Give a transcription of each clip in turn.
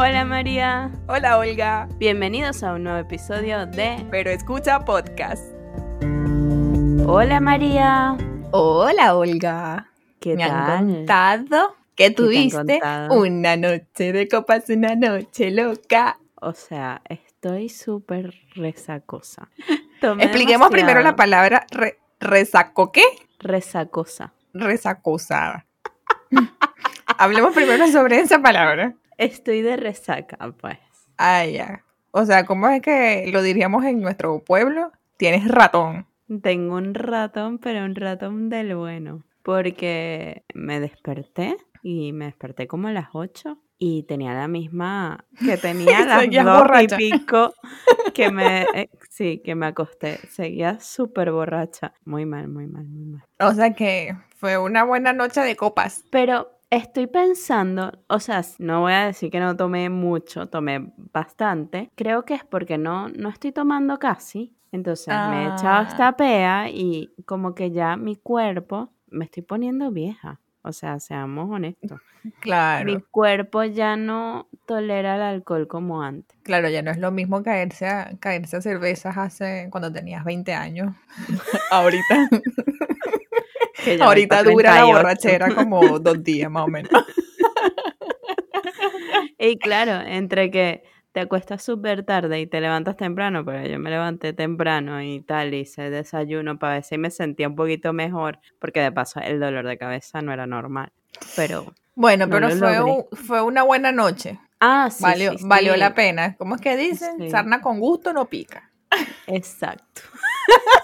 Hola María. Hola Olga. Bienvenidos a un nuevo episodio de Pero escucha podcast. Hola María. Hola Olga. ¿Qué Me tal? han contado que tuviste una noche de copas, una noche loca. O sea, estoy súper resacosa. Tomé Expliquemos primero la palabra re- resaco. ¿Qué? Resacosa. Resacosada. Hablemos primero sobre esa palabra. Estoy de resaca, pues. Ah, ya. O sea, ¿cómo es que lo diríamos en nuestro pueblo? Tienes ratón. Tengo un ratón, pero un ratón del bueno. Porque me desperté y me desperté como a las 8 y tenía la misma que tenía las dos borracha. y pico que me, eh, sí, que me acosté. Seguía súper borracha. Muy mal, muy mal, muy mal. O sea que fue una buena noche de copas. Pero estoy pensando, o sea, no voy a decir que no tomé mucho, tomé bastante. Creo que es porque no, no estoy tomando casi. Entonces me he echado Ah. esta pea y como que ya mi cuerpo me estoy poniendo vieja. O sea, seamos honestos. Claro. Mi cuerpo ya no tolera el alcohol como antes. Claro, ya no es lo mismo caerse a, caerse a cervezas hace cuando tenías 20 años. ahorita ahorita dura la 38. borrachera como dos días más o menos. Y claro, entre que te acuestas súper tarde y te levantas temprano, pero yo me levanté temprano y tal, hice desayuno para ver si me sentía un poquito mejor, porque de paso el dolor de cabeza no era normal. Pero, Bueno, No pero fue, un- fue una buena noche. ah, sí, valió sí, valió sí, la pena. ¿Cómo es que dicen? Sí. Sarna con gusto no pica. Exacto.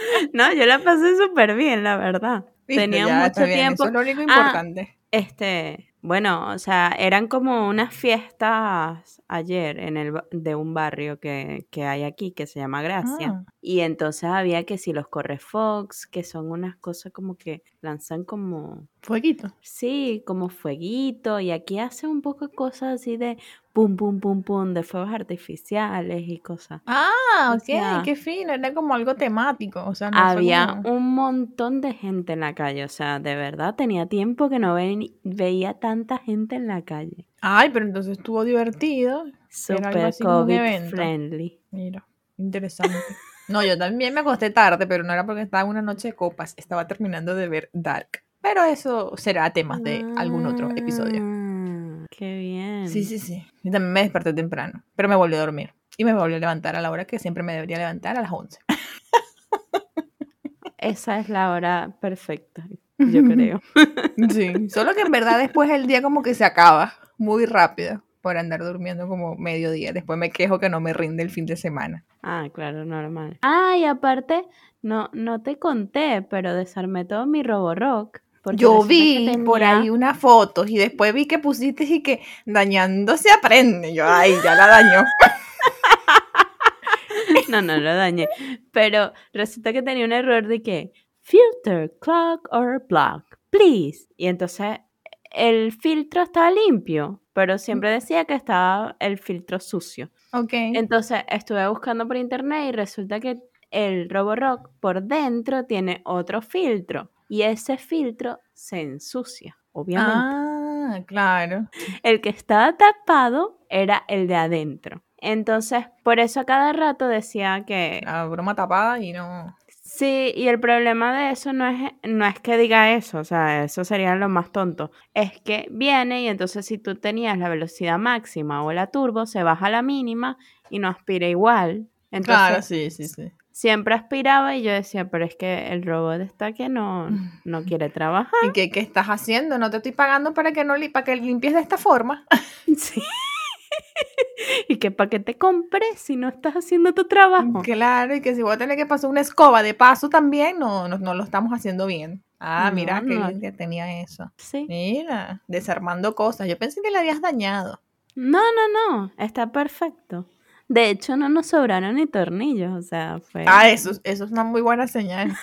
no, yo la pasé súper bien, la verdad. ¿Viste? Tenía Ya, mucho bien, tiempo. Eso es lo único Ah, importante. Este, bueno, o sea, eran como unas fiestas ayer en el de un barrio que, que hay aquí que se llama Gracia. Ah. Y entonces había que si los correfox, que son unas cosas como que lanzan como, Fueguito. sí, como fueguito. Y aquí hace un poco cosas así de pum, pum, pum, pum, de fuegos artificiales y cosas. Ah, O ok, sea, qué fino. Era como algo temático. O sea, no Había como- un montón de gente en la calle, o sea, de verdad tenía tiempo que no ve- veía tanta gente en la calle. Ay, pero entonces estuvo divertido. Super COVID friendly. Mira, interesante. No, yo también me acosté tarde, pero no era porque estaba en una noche de copas. Estaba terminando de ver Dark. Pero eso será temas de algún otro episodio. Ah, Qué bien. Sí, sí, sí. Y también me desperté temprano, pero me volví a dormir. Y me volví a levantar a la hora que siempre me debería levantar, a las 11. Esa es la hora perfecta, yo creo. Sí, solo que en verdad después el día como que se acaba muy rápido por andar durmiendo como mediodía. Después me quejo que no me rinde el fin de semana. Ah, claro, normal. Ah, y aparte, no, no te conté, pero desarmé todo mi Roborock. Yo vi por ahí unas fotos y después vi que pusiste y que dañando se aprende. Yo, ay, ya la dañó. No, no lo dañé. Pero resulta que tenía un error de que filter, clock or block, please. Y entonces el filtro estaba limpio, pero siempre decía que estaba el filtro sucio. Ok. Entonces estuve buscando por internet y resulta que el Roborock por dentro tiene otro filtro y ese filtro se ensucia, obviamente. Ah, claro. El que estaba tapado era el de adentro. Entonces, por eso a cada rato decía que La broma tapada y no. sí, y el problema de eso no es, no es que diga eso, o sea, eso sería lo más tonto. Es que viene y entonces si tú tenías la velocidad máxima o la turbo, se baja a la mínima y no aspira igual. Entonces, claro, sí, sí, sí. Siempre aspiraba y yo decía, pero es que el robot está que no, no quiere trabajar. ¿Y qué, qué estás haciendo? No te estoy pagando para que no li- para que limpies de esta forma. Sí. y que para que te compres si no estás haciendo tu trabajo. Claro, y que si voy a tener que pasar una escoba de paso también, no, no, no lo estamos haciendo bien. Ah, No, mira que no. bien que tenía eso. Sí. Mira, desarmando cosas. Yo pensé que le habías dañado. No, no, no, está perfecto. De hecho, no nos sobraron ni tornillos, o sea, fue... Ah, eso, eso es una muy buena señal.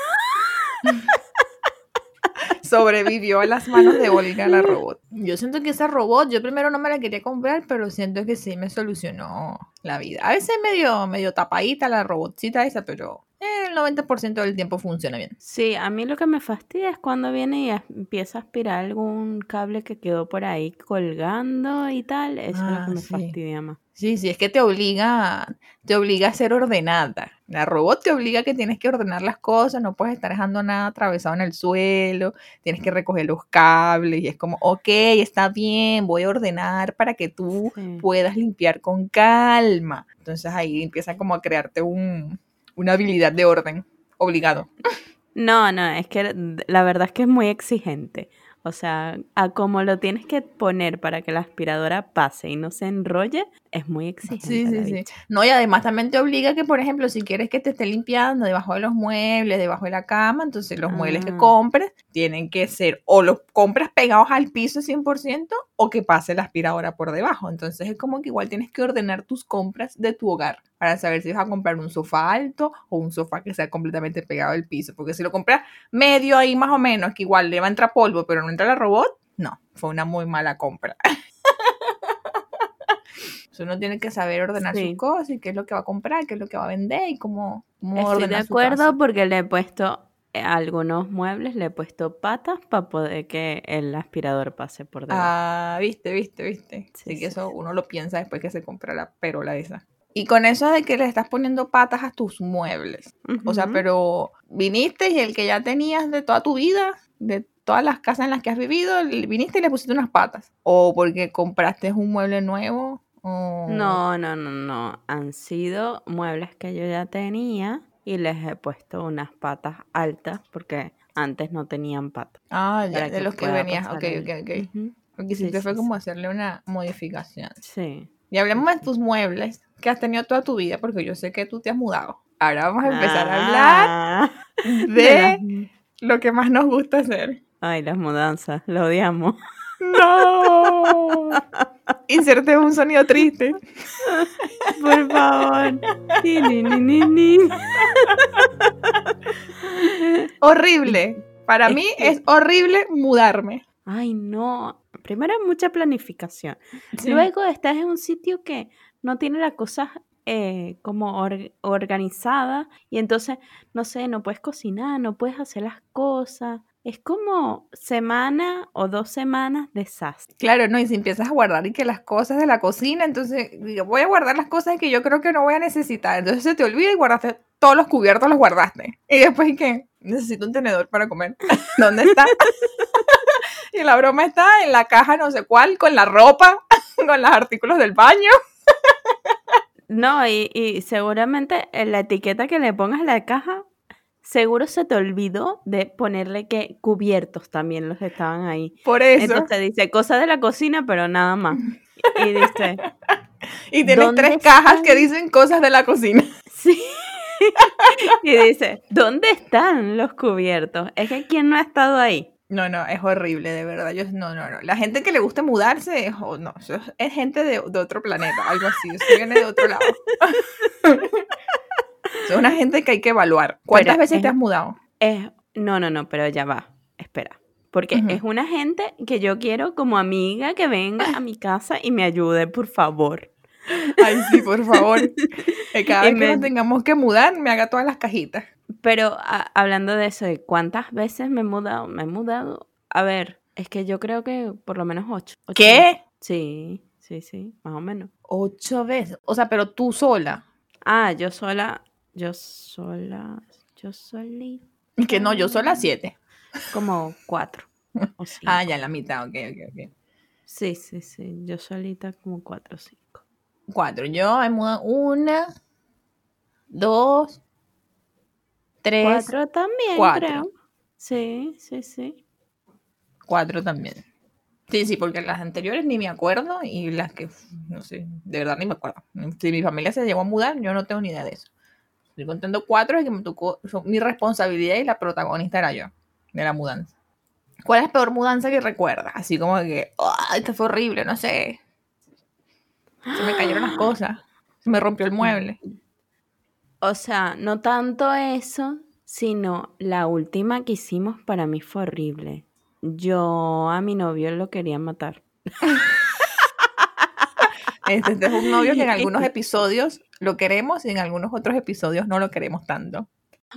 Sobrevivió a las manos de Olga la robot. Yo siento que esa robot, yo primero no me la quería comprar, pero siento que sí me solucionó la vida. A veces medio, medio tapadita la robotcita esa, pero el 90% del tiempo funciona bien. Sí, a mí lo que me fastidia es cuando viene y empieza a aspirar algún cable que quedó por ahí colgando y tal. Eso es lo Ah, que me sí. fastidia más. Sí, sí, es que te obliga, te obliga a ser ordenada. La robot te obliga a que tienes que ordenar las cosas, no puedes estar dejando nada atravesado en el suelo, tienes que recoger los cables y es como, ok, está bien, voy a ordenar para que tú Sí. puedas limpiar con calma. Entonces ahí empieza como a crearte un, una habilidad de orden, obligado. No, no, es que la verdad es que es muy exigente. O sea, a como lo tienes que poner para que la aspiradora pase y no se enrolle, es muy exigente. Sí, sí, sí. No, y además también te obliga que, por ejemplo, si quieres que te esté limpiando debajo de los muebles, debajo de la cama, entonces los muebles que Ah. compres tienen que ser o los compras pegados al piso 100% o que pase la aspiradora por debajo. Entonces es como que igual tienes que ordenar tus compras de tu hogar para saber si vas a comprar un sofá alto o un sofá que sea completamente pegado al piso. Porque si lo compras medio ahí más o menos, que igual le va a entrar polvo, pero no entra la robot, no, fue una muy mala compra. Entonces uno tiene que saber ordenar Sí. sus cosas y qué es lo que va a comprar, qué es lo que va a vender y cómo, cómo Estoy de ordenar su acuerdo casa. porque le he puesto eh, a algunos muebles, le he puesto patas para poder que el aspirador pase por debajo. Ah, viste, viste, viste. Sí, Así que sí, eso uno lo piensa después que se compra la perola esa. Y con eso de que le estás poniendo patas a tus muebles. O sea, pero viniste y el que ya tenías de toda tu vida, de todas las casas en las que has vivido, viniste y le pusiste unas patas. O porque compraste un mueble nuevo. O... No, no, no, no. Han sido muebles que yo ya tenía y les he puesto unas patas altas porque antes no tenían patas. Ah, ya, de los que venías. Ok, ok, ok. Porque Sí, si te sí, fue sí. como hacerle una modificación. Sí. Y hablemos de tus muebles que has tenido toda tu vida, porque yo sé que tú te has mudado. Ahora vamos a empezar a hablar Ah, de de lo que más nos gusta hacer. Ay, las mudanzas, lo odiamos. ¡No! Inserte un sonido triste. Por favor. Ni, ni, ni, ni, ni. Horrible. Para Es mí que- es horrible mudarme. Ay, no. Primero mucha planificación. Sí. Luego estás en un sitio que no tiene las cosas eh, como or- organizadas y entonces, no sé, no puedes cocinar, no puedes hacer las cosas. Es como semana o dos semanas desastre. Claro, no, y si empiezas a guardar y que las cosas de la cocina, entonces voy a guardar las cosas que yo creo que no voy a necesitar. Entonces se te olvida y guardaste todos los cubiertos, los guardaste. Y después, ¿qué? Necesito un tenedor para comer. ¿Dónde está? y la broma está en la caja no sé cuál, con la ropa, con los artículos del baño. No, y, y seguramente en la etiqueta que le pongas a la caja, seguro se te olvidó de ponerle que cubiertos también los estaban ahí. Por eso. Entonces dice cosas de la cocina, pero nada más. Y dice, y tienes ¿dónde tres cajas están? que dicen cosas de la cocina. sí. y dice, ¿dónde están los cubiertos? Es que ¿quién no ha estado ahí? No, no, es horrible, de verdad. Yo, no, no, no. La gente que le gusta mudarse, es, oh, no, es, es gente de, de otro planeta, algo así. Eso viene de otro lado. es una gente que hay que evaluar. ¿Cuántas Pero veces es- te has mudado? Es, no, no, no, pero ya va. Espera. Porque es una gente que yo quiero como amiga que venga a mi casa y me ayude, por favor. Ay, sí, por favor. Que cada vez que nos tengamos que mudar, me haga todas las cajitas. Pero a- hablando de eso, de cuántas veces me he mudado, me he mudado. A ver, es que yo creo que por lo menos ocho. ocho veces. ¿Qué? Sí, sí, sí, más o menos. Ocho veces. O sea, pero tú sola. Ah, yo sola, yo sola, yo solita. Y que no, yo sola siete. Como cuatro. O cinco. Ah, ya la mitad, ok, ok, ok. Sí, sí, sí. Yo solita como cuatro o cinco. Cuatro. Yo he mudado una, dos, tres, Cuatro también, cuatro. creo. Sí, sí, sí. Cuatro también. Sí, sí, porque las anteriores ni me acuerdo y las que, no sé, de verdad ni me acuerdo. Si mi familia se llegó a mudar, yo no tengo ni idea de eso. Estoy contando cuatro que me tocó, son mi responsabilidad y la protagonista era yo, de la mudanza. ¿Cuál es la peor mudanza que recuerdas? Así como que, ¡ay, esto fue horrible! No sé. Se me cayeron las cosas. Se me rompió el mueble. O sea, no tanto eso, sino la última que hicimos para mí fue horrible. Yo a mi novio lo quería matar. Este, este es un novio que en algunos episodios lo queremos y en algunos otros episodios no lo queremos tanto.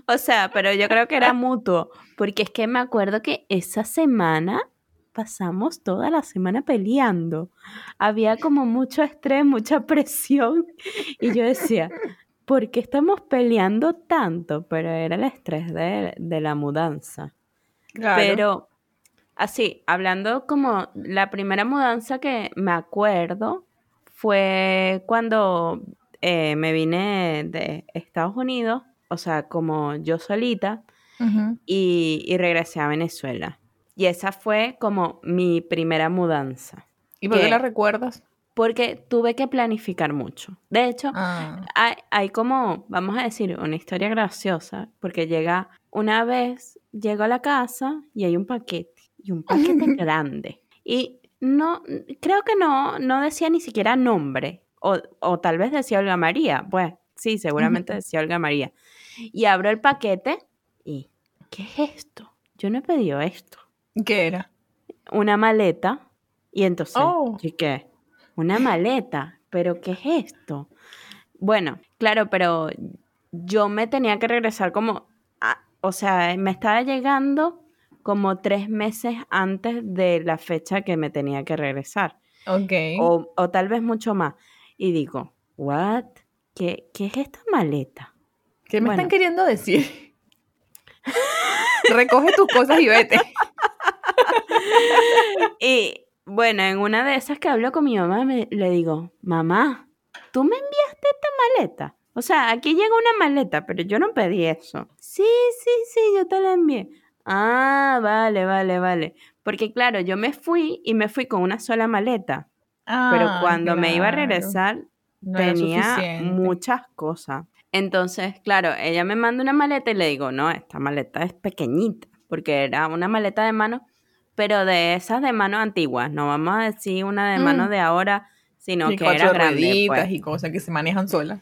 O sea, pero yo creo que era mutuo, porque es que me acuerdo que esa semana pasamos toda la semana peleando. Había como mucho estrés, mucha presión, y yo decía, ¿por qué estamos peleando tanto? Pero era el estrés de, de la mudanza. Claro. Pero así, hablando como la primera mudanza que me acuerdo fue cuando eh, me vine de Estados Unidos, o sea, como yo solita, y, y regresé a Venezuela. Y esa fue como mi primera mudanza, ¿Y por qué ¿Qué? la recuerdas? porque tuve que planificar mucho. De hecho, Ah, hay, hay como, vamos a decir, una historia graciosa, porque llega una vez, llego a la casa y hay un paquete, y un paquete grande. Y no, creo que no, no decía ni siquiera nombre, o, o tal vez decía Olga María, pues sí, seguramente decía Olga María. Y abro el paquete y, ¿qué es esto? Yo no he pedido esto. ¿Qué era? Una maleta, y entonces, Oh. ¿y qué? Una maleta, pero ¿qué es esto? Bueno, claro, pero yo me tenía que regresar como, a- o sea, me estaba llegando como tres meses antes de la fecha que me tenía que regresar, Ok. o, o tal vez mucho más. Y digo, ¿what? ¿Qué, qué es esta maleta? ¿Qué me bueno. están queriendo decir? Recoge tus cosas y vete. Y bueno, en una de esas que hablo con mi mamá, me- le digo, mamá, ¿tú me enviaste esta maleta? O sea, aquí llega una maleta, pero yo no pedí eso. Sí, sí, sí, yo te la envié. Ah, vale, vale, vale. Porque claro, yo me fui y me fui con una sola maleta, pero Ah, cuando me iba a regresar No tenía muchas cosas. Entonces, claro, ella me manda una maleta y le digo, no, esta maleta es pequeñita, porque era una maleta de mano, pero de esas de mano antiguas, no vamos a decir una de mano Mm. de ahora, sino y que era grande. pues. y cosas que se manejan solas.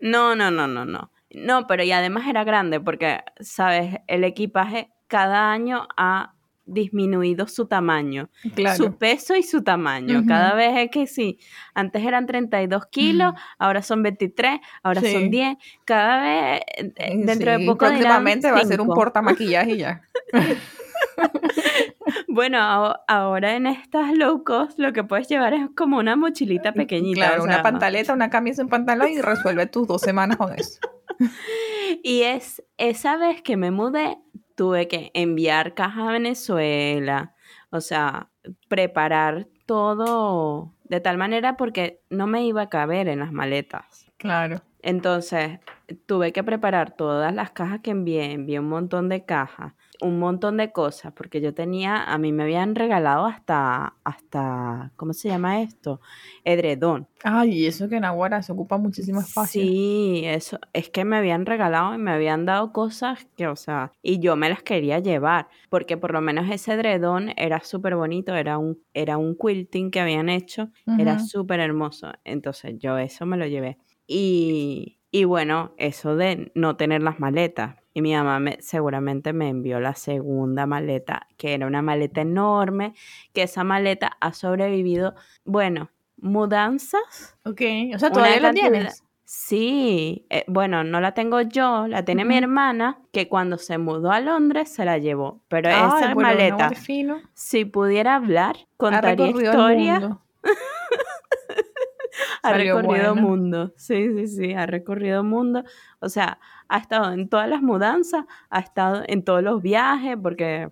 No, no, no, no, no. No, pero y además era grande porque, sabes, el equipaje cada año ha disminuido su tamaño, Claro. su peso y su tamaño. Cada vez es que sí, antes eran 32 kilos, ahora son 23, ahora Sí. son 10, cada vez eh, eh, dentro de poco dirán próximamente va a ser un cinco. portamaquillaje y ya. Bueno, ahora en estas low cost lo que puedes llevar es como una mochilita pequeñita. Claro, o una pantaleta, una camisa, un pantalón y resuelve tus dos semanas con eso. Y es esa vez que me mudé, tuve que enviar cajas a Venezuela, o sea, preparar todo de tal manera porque no me iba a caber en las maletas. Claro. Entonces, tuve que preparar todas las cajas que envié, envié un montón de cajas, un montón de cosas, porque yo tenía, a mí me habían regalado hasta, hasta, ¿cómo se llama esto? Edredón. Ay, y eso que en Aguara se ocupa muchísimo espacio. Sí, eso, es que me habían regalado y me habían dado cosas que, o sea, y yo me las quería llevar, porque por lo menos ese edredón era súper bonito, era un, era un quilting que habían hecho, era súper hermoso, entonces yo eso me lo llevé. Y, y bueno, eso de no tener las maletas, y mi mamá me, seguramente me envió la segunda maleta, que era una maleta enorme, que esa maleta ha sobrevivido, bueno, mudanzas Ok, o sea, todavía la tienes. Sí, eh, bueno, no la tengo yo, la tiene mi hermana, que cuando se mudó a Londres se la llevó. Pero Ay, esa maleta, si pudiera hablar, Ha contaría recorrido el historia, mundo. ha Salió recorrido buena. mundo. Sí, sí, sí, ha recorrido mundo. O sea, ha estado en todas las mudanzas, ha estado en todos los viajes, porque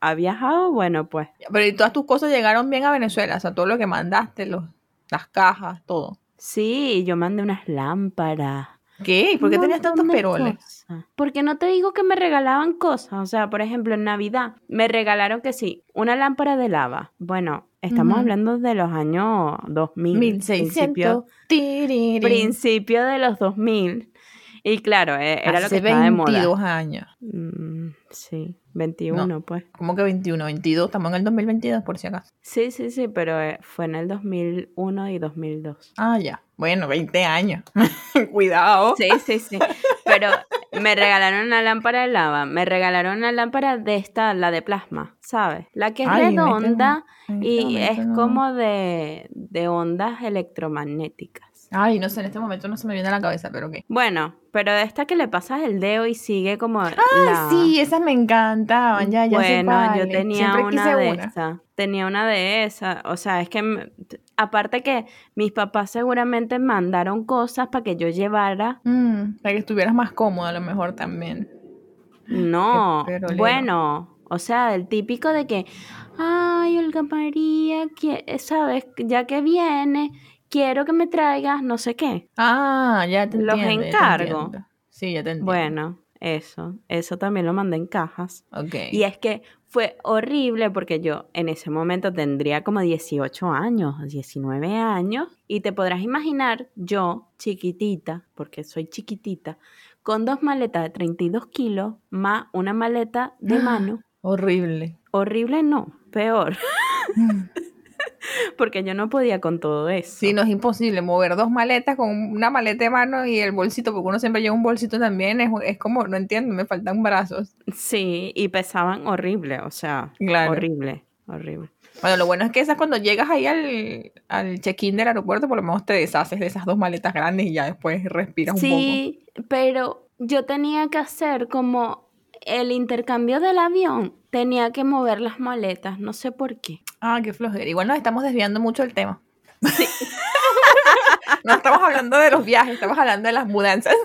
ha viajado, bueno, pues. Pero y todas tus cosas llegaron bien a Venezuela, o sea, todo lo que mandaste, los, las cajas, todo. Sí, yo mandé unas lámparas. ¿Qué? ¿Por qué tenías tantos peroles? cosas. Porque no te digo que me regalaban cosas. O sea, por ejemplo, en Navidad me regalaron que sí, una lámpara de lava. Bueno, estamos Ujú. hablando de los años 2000. 1600. Principio, principio de los 2000. Y claro, eh, era lo que Hace estaba de moda. 22 años. Mm, sí, 21 pues. ¿Cómo que 21? 22, estamos en el 2022 por si acaso. Sí, sí, sí, pero eh, fue en el 2001 y 2002. Ah, ya. Bueno, 20 años. Cuidado. Sí, sí, sí. Pero me regalaron una lámpara de lava, me regalaron una lámpara de esta, la de plasma, ¿sabes? La que es Ay, redonda y es como de, de ondas electromagnéticas. Ay, no sé, en este momento no se me viene a la cabeza, pero qué. Bueno, pero de esta que le pasas el dedo y sigue como. Ah, sí, esas me encantaban, ya, ya sé Bueno, yo tenía Siempre una de esas. Tenía una de esas. O sea, es que aparte que mis papás seguramente mandaron cosas para que yo llevara. Mm, para que estuvieras más cómoda a lo mejor también. No, bueno, o sea, el típico de que, ay, Olga María, sabes, ya que viene, quiero que me traigas no sé qué. Ah, ya te Los entiendo. te encargo. Sí, ya te entiendo. Bueno, eso, eso también lo mandé en cajas. Ok. Y es que fue horrible porque yo en ese momento tendría como 18 años, 19 años, y te podrás imaginar yo, chiquitita, porque soy chiquitita, con dos maletas de 32 kilos más una maleta de mano. Horrible. Horrible no, peor, porque yo no podía con todo eso. Sí, no es imposible mover dos maletas con una maleta de mano y el bolsito, porque uno siempre lleva un bolsito también, es, es como, no entiendo, me faltan brazos. Sí, y pesaban horrible, o sea, Claro. horrible, horrible. Bueno, lo bueno es que esas cuando llegas ahí al, al check-in del aeropuerto, por lo menos te deshaces de esas dos maletas grandes y ya después respiras un poco. Sí, pero yo tenía que hacer como el intercambio del avión, tenía que mover las maletas, no sé por qué. Ah, qué flojera. Igual nos estamos desviando mucho del tema. no estamos hablando de los viajes, estamos hablando de las mudanzas.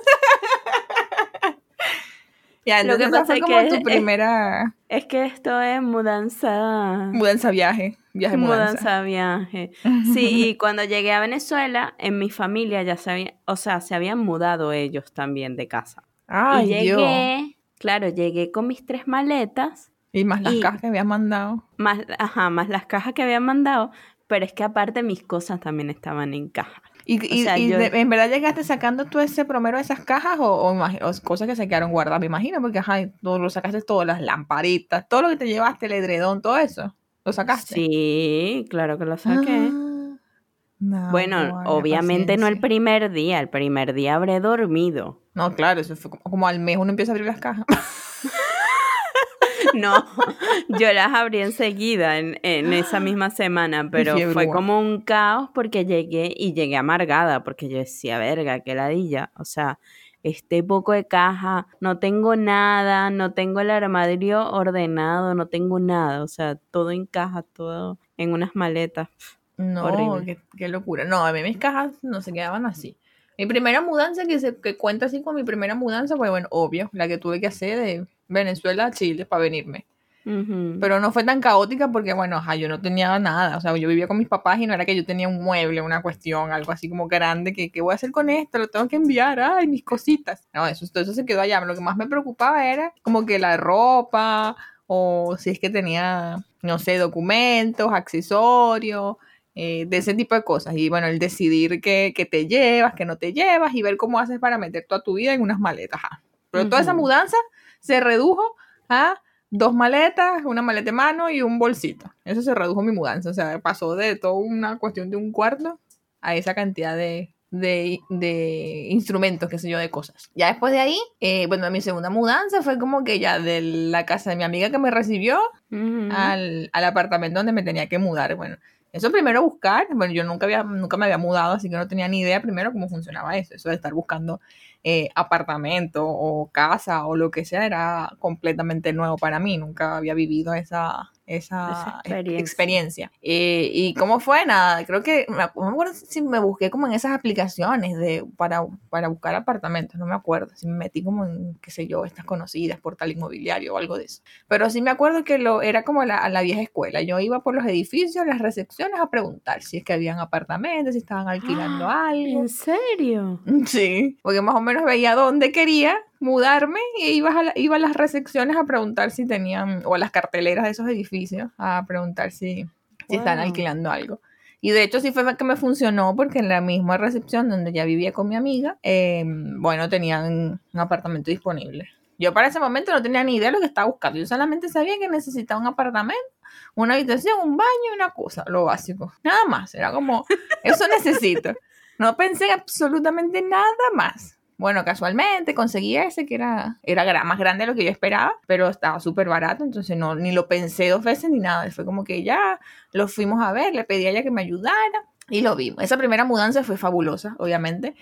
ya, Lo que pasa fue es como que tu es- primera Es que esto es mudanza. mudanza viaje, viaje mudanza. Mudanza viaje. Sí, y cuando llegué a Venezuela, en mi familia ya se habían, o sea, se habían mudado ellos también de casa. Ay, y Dios. Claro, llegué con mis tres maletas, Y más las y- cajas que habías mandado. más, ajá, más las cajas que habían mandado, pero es que aparte mis cosas también estaban en caja. ¿Y, y- sea, y yo- de- en verdad llegaste sacando tú ese promero de esas cajas o, o o cosas que se quedaron guardadas? Me imagino, porque ajá, todo lo sacaste todas las lamparitas, todo lo que te llevaste, el edredón, todo eso. ¿Lo sacaste? Sí, claro que lo saqué. Ah, no, bueno, obviamente no el primer día, el primer día habré dormido. No, claro, eso fue como, como al mes uno empieza a abrir las cajas. No, yo las abrí enseguida en, en esa misma semana, pero fiebre, fue como un caos porque llegué y llegué amargada, porque yo decía, verga, qué ladilla. O sea, este poco de caja, no tengo nada, no tengo el armario ordenado, no tengo nada. O sea, todo en caja, todo en unas maletas. No, qué, qué locura. No, a mí mis cajas no se quedaban así. Mi primera mudanza, que, se, que cuenta así con mi primera mudanza, pues bueno, obvio, la que tuve que hacer de Venezuela a Chile para venirme. Pero no fue tan caótica porque, bueno, ajá, yo no tenía nada. O sea, yo vivía con mis papás y no era que yo tenía un mueble, una cuestión, algo así como grande, que ¿qué voy a hacer con esto? Lo tengo que enviar, ay, mis cositas. No, eso, todo eso se quedó allá. Lo que más me preocupaba era como que la ropa o si es que tenía, no sé, documentos, accesorios, eh, de ese tipo de cosas. Y bueno, el decidir qué, qué te llevas, qué no te llevas y ver cómo haces para meter toda tu vida en unas maletas. ajá. Pero toda esa mudanza se redujo a dos maletas, una maleta de mano y un bolsito. Eso se redujo mi mudanza. O sea, pasó de toda una cuestión de un cuarto a esa cantidad de, de, de instrumentos, qué sé yo, de cosas. Ya después de ahí, eh, bueno, mi segunda mudanza fue como que ya de la casa de mi amiga que me recibió al, al apartamento donde me tenía que mudar. Bueno, eso primero buscar, bueno, yo nunca, había, nunca me había mudado, así que no tenía ni idea primero cómo funcionaba eso, eso de estar buscando eh, apartamento o casa o lo que sea, era completamente nuevo para mí, nunca había vivido esa, esa, Esa ex- experiencia. experiencia. Eh, ¿Y cómo fue? Nada, creo que, no me acuerdo si me busqué como en esas aplicaciones de, para, para buscar apartamentos, no me acuerdo, si me metí como en, qué sé yo, estas conocidas, portal inmobiliario o algo de eso. Pero sí me acuerdo que lo era como la, a la vieja escuela. Yo iba por los edificios, las recepciones a preguntar si es que habían apartamentos, si estaban alquilando algo. ¿En serio? Sí, porque más o menos veía dónde quería mudarme y iba a, la- iba a las recepciones a preguntar si tenían, o a las carteleras de esos edificios, a preguntar si, si están alquilando algo. Y de hecho sí fue que me funcionó porque en la misma recepción donde ya vivía con mi amiga, eh, bueno, tenían un apartamento disponible. Yo para ese momento no tenía ni idea de lo que estaba buscando. Yo solamente sabía que necesitaba un apartamento, una habitación, un baño y una cosa, lo básico. Nada más. Era como, eso necesito. No pensé en absolutamente nada más. Bueno, casualmente conseguí ese que era, era más grande de lo que yo esperaba, pero estaba súper barato, entonces no, ni lo pensé dos veces ni nada. Fue como que ya lo fuimos a ver, le pedí a ella que me ayudara Y lo vimos. Esa primera mudanza fue fabulosa, obviamente.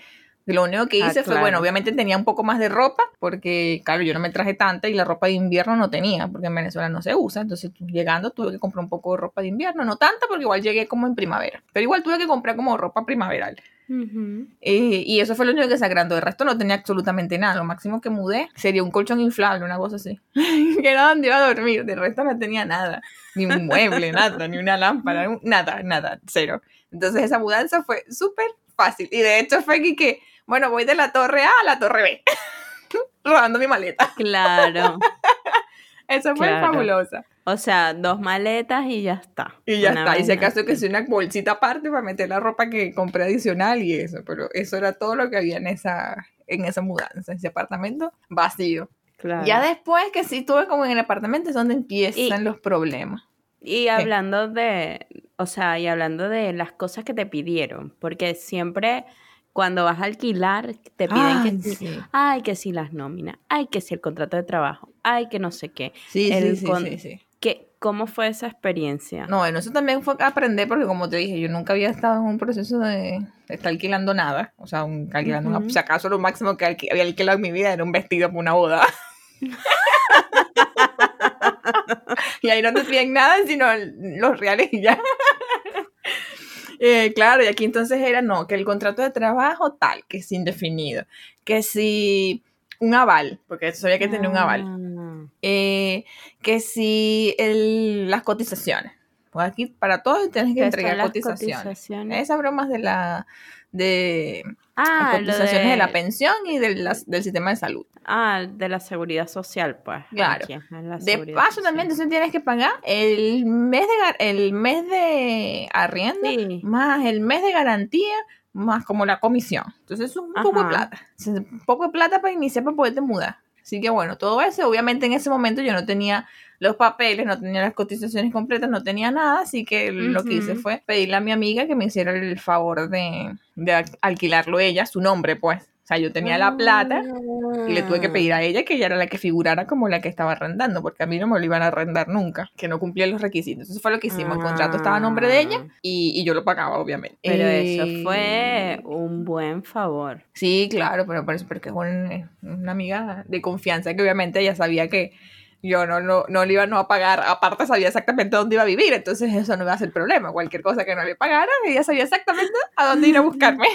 Lo único que Ah, hice fue, bueno, obviamente tenía un poco más de ropa, porque, claro, yo no me traje tanta y la ropa de invierno no tenía, porque en Venezuela no se usa. Entonces, llegando tuve que comprar un poco de ropa de invierno, no tanta, porque igual llegué como en primavera. Pero igual tuve que comprar como ropa primaveral. Eh, y eso fue lo único que se agrandó. El resto no tenía absolutamente nada. Lo máximo que mudé sería un colchón inflable, una cosa así. que era donde iba a dormir. De resto no tenía nada. Ni un mueble, nada, ni una lámpara, nada, nada, cero. Entonces esa mudanza fue súper fácil. Y de hecho fue que, que, bueno, voy de la torre A a la torre B. Rodando mi maleta. Claro. Eso fue Claro. fabulosa. O sea, dos maletas y ya está. Y ya Una está. Y si acaso que sea una bolsita aparte para meter la ropa que compré adicional y eso. Pero eso era todo lo que había en esa, en esa mudanza, ese apartamento vacío. Claro. Ya después que sí estuve como en el apartamento es donde empiezan Y- los problemas. Y hablando de, o sea, y hablando de las cosas que te pidieron, porque siempre cuando vas a alquilar te piden Ay, que sí, sí. ay, que si las nóminas, ay, que si el contrato de trabajo, ay, que no sé qué. Sí, el sí, sí, con- sí, sí. ¿Qué, ¿Cómo fue esa experiencia? No, bueno, eso también fue aprender porque como te dije, yo nunca había estado en un proceso de, de estar alquilando nada. O sea, un, alquilando una- si acaso lo máximo que había alquilado en mi vida era un vestido para una boda. y ahí no te piden nada, sino los reales y ya. Eh, claro, y aquí entonces era no, que el contrato de trabajo tal, que es indefinido, que si un aval, porque eso había que tener un aval, Ah, eh, que si el- las cotizaciones. Pues aquí para todos tienes que ¿qué son entregar cotizaciones. cotizaciones? Esas bromas de la de Ah, las cotizaciones de... la pensión y de del sistema de salud. ah, de la seguridad social, pues. Claro. aquí, De paso social. también entonces tienes que pagar el mes de el mes de arriendo Sí. más el mes de garantía más como la comisión. Entonces es un poco de plata. Es un poco de plata para iniciar para poderte mudar. Así que bueno, todo eso, obviamente en ese momento yo no tenía los papeles, no tenía las cotizaciones completas, no tenía nada, así que lo que hice fue pedirle a mi amiga que me hiciera el favor de, de al- alquilarlo ella, su nombre pues. O sea, yo tenía la plata y le tuve que pedir a ella que ella era la que figurara como la que estaba arrendando, porque a mí no me lo iban a arrendar nunca, que no cumplía los requisitos. Eso fue lo que hicimos. El contrato estaba a nombre de ella Ah. y, y yo lo pagaba, obviamente. Pero Eh, eso fue un buen favor. Sí, claro, pero por eso, porque es un- una amiga de confianza que obviamente ella sabía que yo no, no, no le iba no a pagar, aparte sabía exactamente dónde iba a vivir, entonces eso no iba a ser problema. Cualquier cosa que no le pagara, ella sabía exactamente a dónde ir a buscarme.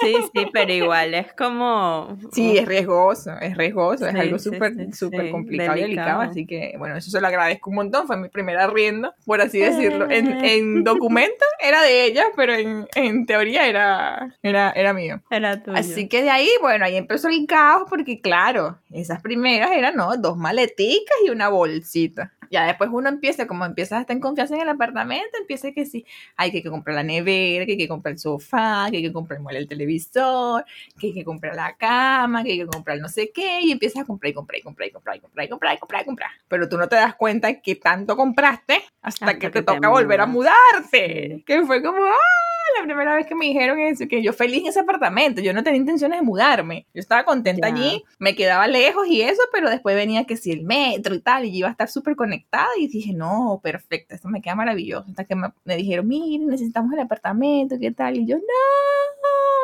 Sí, sí, pero igual es como... Sí, es riesgoso, es riesgoso, es algo súper, sí, súper sí, complicado y delicado, así que bueno, eso se lo agradezco un montón, fue mi primer arriendo, por así decirlo. En, Eh. en documento era de ella, pero en, en teoría era, era, era mío. Era tuyo. Así que de ahí, bueno, ahí empezó el caos porque claro, esas primeras eran, ¿no? Dos maleticas y una bolsita. Ya después uno empieza, como empieza a estar en confianza en el apartamento, empieza que sí, hay que comprar la nevera, que hay que comprar el sofá, que hay que comprar el televisor, que hay que comprar la cama, que hay que comprar no sé qué, y empiezas a comprar y comprar y comprar y comprar y comprar y comprar y comprar y comprar. Pero tú no te das cuenta que tanto compraste hasta, Hasta que, que te te toca volver a mudarte. Que fue como, ¡ah! la primera vez que me dijeron eso, que yo feliz en ese apartamento, yo no tenía intenciones de mudarme, yo estaba contenta allí, me quedaba lejos y eso, pero después venía que si el metro y tal, y yo iba a estar súper conectada y dije, no, perfecto, esto me queda maravilloso, hasta que me, me dijeron, miren, necesitamos el apartamento, ¿qué tal? Y yo, no,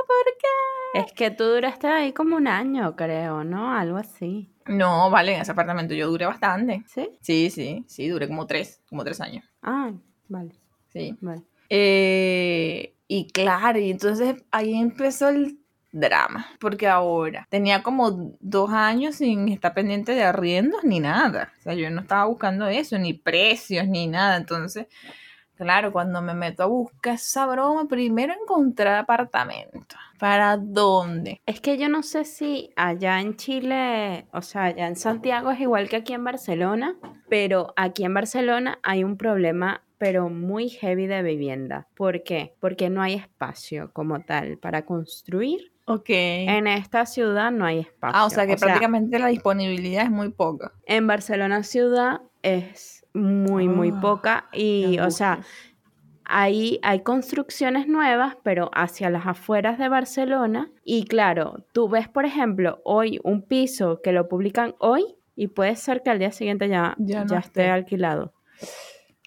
¿por qué? Es que tú duraste ahí como un año, creo, ¿no? Algo así. No, vale, en ese apartamento yo duré bastante. ¿Sí? Sí, sí, sí, duré como tres, como tres años, Ah, vale, sí. vale. Eh, y claro, y entonces ahí empezó el drama, porque ahora tenía como dos años sin estar pendiente de arriendos ni nada. O sea, yo no estaba buscando eso, ni precios, ni nada. Entonces, claro, cuando me meto a buscar esa broma, primero encontrar apartamento. ¿Para dónde? Es que yo no sé si allá en Chile, o sea, allá en Santiago es igual que aquí en Barcelona, pero aquí en Barcelona hay un problema, pero muy heavy de vivienda. ¿Por qué? Porque no hay espacio como tal para construir. Ok. En esta ciudad no hay espacio. ah, o sea que prácticamente la disponibilidad es muy poca. en Barcelona ciudad es muy, muy Ah, poca y, o sea. Ahí hay construcciones nuevas, pero hacia las afueras de Barcelona. Y claro, tú ves, por ejemplo, hoy un piso que lo publican hoy y puede ser que al día siguiente ya, Ya no esté. alquilado.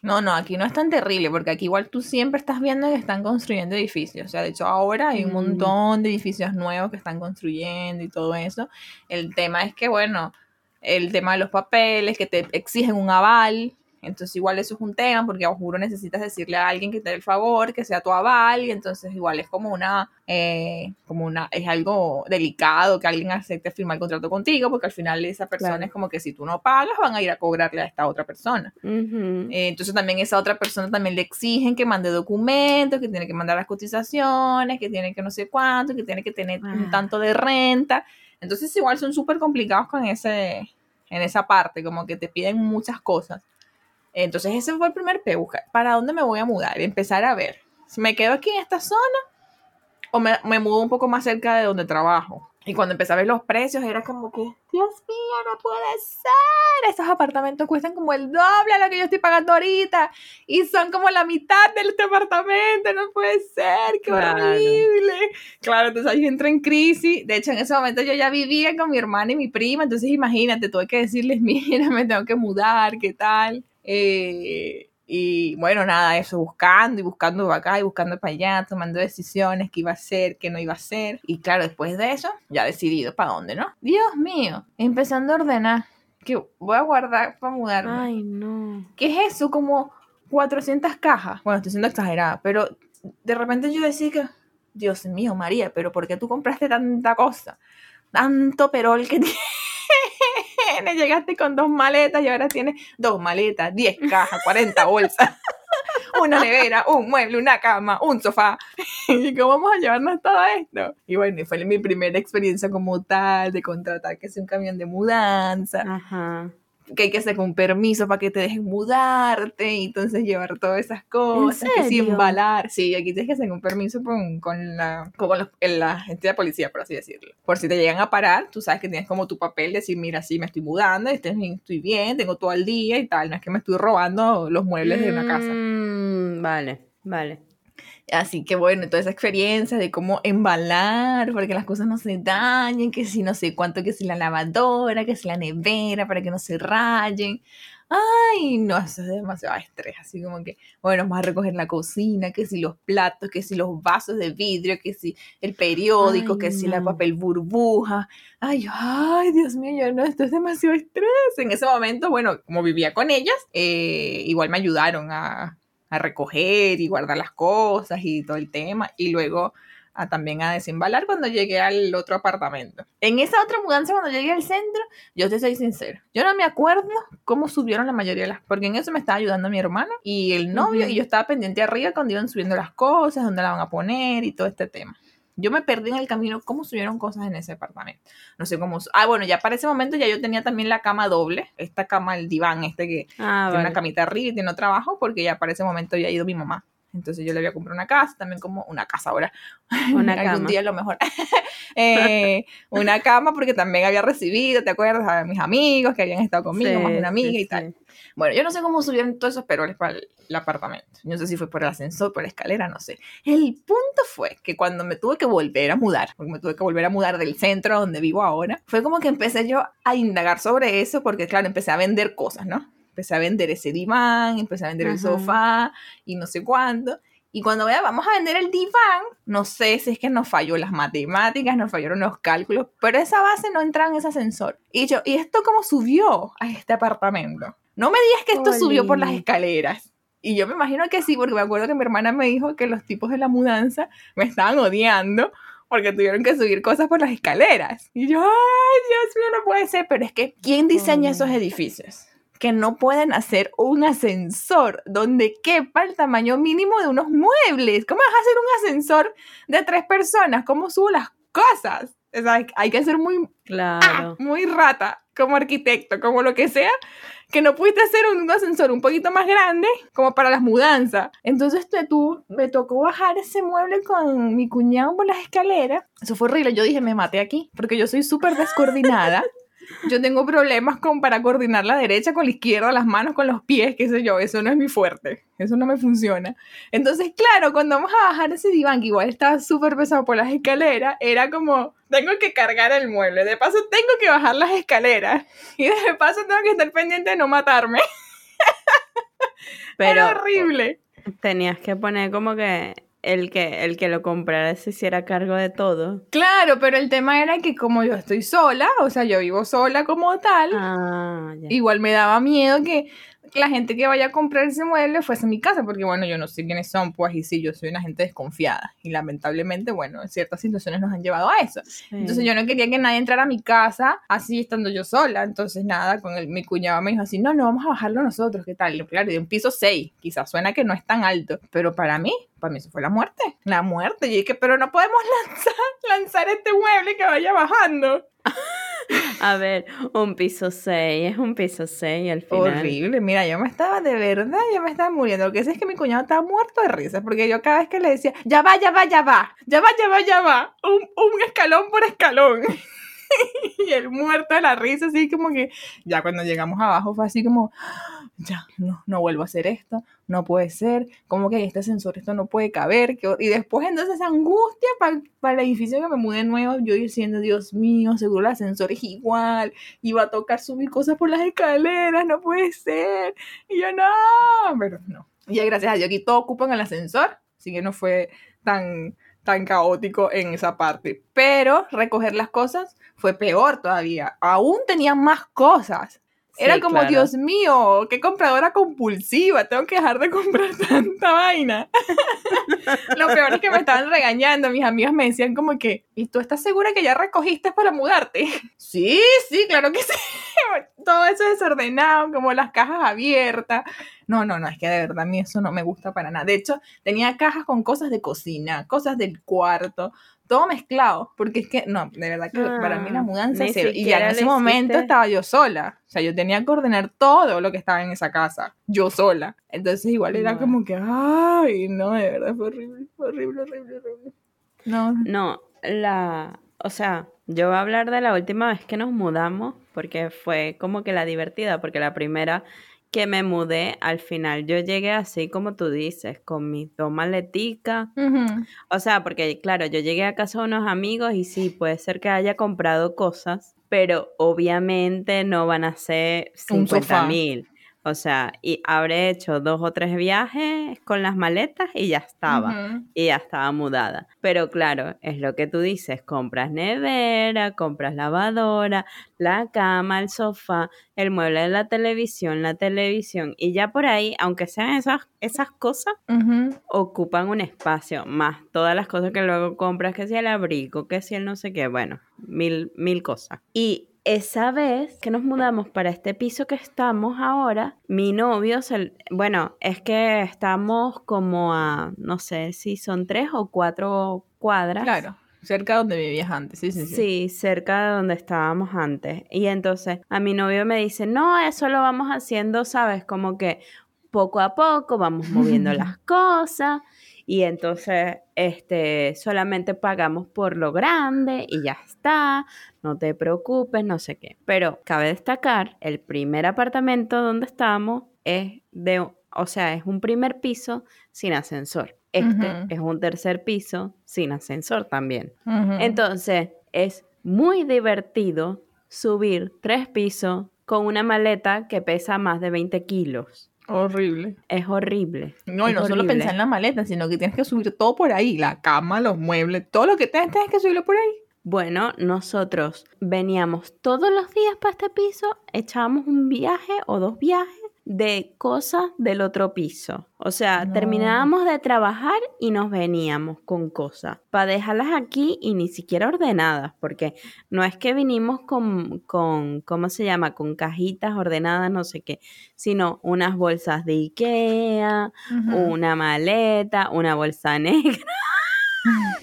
No, no, aquí no es tan terrible, porque aquí igual tú siempre estás viendo que están construyendo edificios. O sea, de hecho ahora hay un Mm. montón de edificios nuevos que están construyendo y todo eso. El tema es que, bueno, el tema de los papeles, que te exigen un aval. Entonces igual eso es un tema, porque a juro necesitas decirle a alguien que te dé el favor, que sea tu aval, y entonces igual es como una, eh, como una, es algo delicado que alguien acepte firmar el contrato contigo, porque al final esa persona Claro. es como que si tú no pagas, van a ir a cobrarle a esta otra persona. Ujú. Eh, entonces también esa otra persona también le exigen que mande documentos, que tiene que mandar las cotizaciones, que tiene que no sé cuánto, que tiene que tener un Ah. tanto de renta. Entonces igual son súper complicados con ese, en esa parte, como que te piden muchas cosas. Entonces ese fue el primer buscar para dónde me voy a mudar, empezar a ver si me quedo aquí en esta zona o me, me mudo un poco más cerca de donde trabajo. Y cuando empecé a ver los precios era como que, Dios mío, no puede ser. Esos apartamentos cuestan como el doble a lo que yo estoy pagando ahorita. Y son como la mitad de este apartamento. No puede ser, qué Claro. horrible. Claro, entonces ahí entré en crisis. De hecho, en ese momento yo ya vivía con mi hermana y mi prima. Entonces imagínate, tuve que decirles, mira, me tengo que mudar, ¿qué tal? Eh, y bueno, nada, eso, buscando y buscando para acá y buscando para allá, tomando decisiones, qué iba a hacer, qué no iba a hacer. Y claro, después de eso, ya decidido para dónde, ¿no? Dios mío, empezando a ordenar, que voy a guardar para mudarme. Ay, no. ¿Qué es eso? Como 400 cajas. Bueno, estoy siendo exagerada, pero de repente yo decía que, Dios mío, María, pero ¿por qué tú compraste tanta cosa? Tanto perol que tienes. Llegaste con dos maletas y ahora tienes dos maletas, 10 cajas, 40 bolsas. Una nevera, un mueble, una cama, un sofá. ¿Y cómo vamos a llevarnos todo esto? Y bueno, y fue mi primera experiencia como tal de contratar que es un camión de mudanza Ajá. Que hay que hacer un permiso para que te dejen mudarte y entonces llevar todas esas cosas, que sí, serio? embalar. Sí, aquí tienes que hacer un permiso con, con la, con la gente de policía, por así decirlo. Por si te llegan a parar, tú sabes que tienes como tu papel, decir, mira, sí, me estoy mudando, estoy bien, estoy bien, tengo todo el día y tal, no es que me estoy robando los muebles de una casa. Mm, vale, vale. Así que bueno, toda esa experiencia de cómo embalar para que las cosas no se dañen, que si no sé cuánto, que si la lavadora, que si la nevera, para que no se rayen. Ay, no, eso es demasiado estrés, así como que, bueno, vamos a recoger la cocina, que si los platos, que si los vasos de vidrio, que si el periódico, Ay, que si la no. papel burbuja. Ay, ay, Dios mío, yo no, esto es demasiado estrés. En ese momento, bueno, como vivía con ellas, eh, igual me ayudaron a, a recoger y guardar las cosas y todo el tema. Y luego a, también a desembalar cuando llegué al otro apartamento. En esa otra mudanza, cuando llegué al centro, yo te soy sincera, yo no me acuerdo cómo subieron la mayoría de las... Porque en eso me estaba ayudando mi hermano y el novio, y yo estaba pendiente arriba cuando iban subiendo las cosas, dónde la van a poner y todo este tema. Yo me perdí en el camino cómo subieron cosas en ese apartamento. No sé cómo... Ah, bueno, ya para ese momento ya yo tenía también la cama doble. Esta cama, el diván este que Ah, tiene una camita arriba y tiene trabajo porque ya para ese momento había ido mi mamá. Entonces yo le había comprado una casa, también como una casa ahora. Una Algún cama. día a lo mejor. Eh, una cama porque también había recibido, ¿te acuerdas? A mis amigos que habían estado conmigo, Sí, más una amiga sí, y tal. sí. Bueno, yo no sé cómo subieron todos esos peroles para el, el apartamento. No sé si fue por el ascensor, por la escalera, no sé. El punto fue que cuando me tuve que volver a mudar, porque me tuve que volver a mudar del centro donde vivo ahora, fue como que empecé yo a indagar sobre eso, porque claro, empecé a vender cosas, ¿no? Empecé a vender ese diván, empecé a vender el Ajá. sofá y no sé cuánto. Y cuando vea, vamos a vender el diván, no sé si es que nos falló las matemáticas, nos fallaron los cálculos, pero esa base no entraba en ese ascensor. Y yo, ¿y esto cómo subió a este apartamento? No me digas que esto subió por las escaleras. Y yo me imagino que sí, porque me acuerdo que mi hermana me dijo que los tipos de la mudanza me estaban odiando porque tuvieron que subir cosas por las escaleras. Y yo, ay, Dios mío, no puede ser. Pero es que, ¿quién diseña esos edificios? Que no pueden hacer un ascensor donde quepa el tamaño mínimo de unos muebles. ¿Cómo vas a hacer un ascensor de tres personas? ¿Cómo subo las cosas? O sea, hay- que ser muy Claro. muy rata como arquitecto, como lo que sea, que no pudiste hacer un ascensor un poquito más grande como para las mudanzas. Entonces te, tú, me tocó bajar ese mueble con mi cuñado por las escaleras. Eso fue horrible. Yo dije, me maté aquí, porque yo soy súper descoordinada. Yo tengo problemas con para coordinar la derecha con la izquierda, las manos con los pies, qué sé yo, eso no es mi fuerte, eso no me funciona. Entonces, claro, cuando vamos a bajar ese diván, que igual estaba súper pesado por las escaleras, era como, tengo que cargar el mueble, de paso tengo que bajar las escaleras y de paso tengo que estar pendiente de no matarme. Pero Era horrible. tenías que poner como que el que el que lo comprara se hiciera cargo de todo. Claro, pero el tema era que como yo estoy sola, o sea, yo vivo sola como tal, Ah, igual me daba miedo que la gente que vaya a comprar ese mueble fuese a mi casa, porque bueno, yo no sé quiénes son, pues, y sí, yo soy una gente desconfiada. Y lamentablemente, bueno, ciertas situaciones nos han llevado a eso. Sí. Entonces yo no quería que nadie entrara a mi casa así estando yo sola. Entonces nada, con el, mi cuñado me dijo así, no, no, vamos a bajarlo nosotros, ¿qué tal? Claro, de un piso 6, quizás suena que no es tan alto, pero para mí, para mí eso fue la muerte, la muerte. Y dije, pero no podemos lanzar, lanzar este mueble que vaya bajando. A ver, un piso 6, es un piso 6 al final. Horrible, mira, yo me estaba de verdad, yo me estaba muriendo. Lo que sé es que mi cuñado estaba muerto de risa, porque yo cada vez que le decía, ya va, ya va, ya va, ya va, ya va, ya va, un, un escalón por escalón. y el muerto de la risa, así como que, ya cuando llegamos abajo fue así como, ya, no, no vuelvo a hacer esto, no puede ser, como que este ascensor esto no puede caber. que- y después entonces esa angustia para el edificio que me mudé nuevo, yo diciendo, Dios mío, seguro el ascensor es igual, iba a tocar subir cosas por las escaleras, no puede ser. Y yo, no, pero no. Y gracias a Dios, aquí todo ocupan el ascensor, así que no fue tan, tan caótico en esa parte. Pero recoger las cosas fue peor todavía. Aún tenía más cosas. Era Sí, como, claro. Dios mío, qué compradora compulsiva, tengo que dejar de comprar tanta vaina. Lo peor es que me estaban regañando, mis amigas me decían como que, ¿y tú estás segura que ya recogiste para mudarte? Sí, sí, claro que sí. Todo eso desordenado, como las cajas abiertas. No, no, no, es que de verdad a mí eso no me gusta para nada. De hecho, tenía cajas con cosas de cocina, cosas del cuarto, todo mezclado, porque es que, no, de verdad que para mí la Ah, mudanza es cero. Y ya en ese momento estaba yo sola. O sea, yo tenía que ordenar todo lo que estaba en esa casa, yo sola. Entonces igual era No. como que, ay, no, de verdad fue horrible, fue horrible, horrible, horrible. No, No, la, o sea, yo voy a hablar de la última vez que nos mudamos, porque fue como que la divertida, porque la primera que me mudé, al final yo llegué así como tú dices, con mis dos maleticas. O sea, porque claro, yo llegué a casa de unos amigos y sí, puede ser que haya comprado cosas, pero obviamente no van a ser Un 50 sofá. mil. O sea, y habré hecho dos o tres viajes con las maletas y ya estaba y ya estaba mudada. Pero claro, es lo que tú dices, compras nevera, compras lavadora, la cama, el sofá, el mueble de la televisión, la televisión y ya por ahí, aunque sean esas, esas cosas, ocupan un espacio, más todas las cosas que luego compras, que si el abrigo, que si el no sé qué, bueno, mil, mil cosas. Y esa vez que nos mudamos para este piso que estamos ahora, mi novio, se- bueno, es que estamos como a, no sé si son tres o cuatro cuadras. Claro, cerca donde vivías antes, sí, sí, sí. Sí, cerca de donde estábamos antes. Y entonces a mi novio me dice, no, eso lo vamos haciendo, ¿sabes? Como que poco a poco vamos moviendo las cosas y entonces este solamente pagamos por lo grande y ya está, no te preocupes, no sé qué. Pero cabe destacar, el primer apartamento donde estamos es de, o sea, es un primer piso sin ascensor. Este es un tercer piso sin ascensor también. Entonces, es muy divertido subir tres pisos con una maleta que pesa más de 20 kilos. Horrible. Es horrible. No, y no solo pensar en la maleta, sino que tienes que subir todo por ahí, la cama, los muebles, todo lo que tengas, tienes que subirlo por ahí. Bueno, nosotros veníamos todos los días para este piso, echábamos un viaje o dos viajes de cosas del otro piso. O sea, No. terminábamos de trabajar y nos veníamos con cosas para dejarlas aquí y ni siquiera ordenadas, porque no es que vinimos con, con, ¿cómo se llama? Con cajitas ordenadas, no sé qué, sino unas bolsas de Ikea, una maleta, una bolsa negra.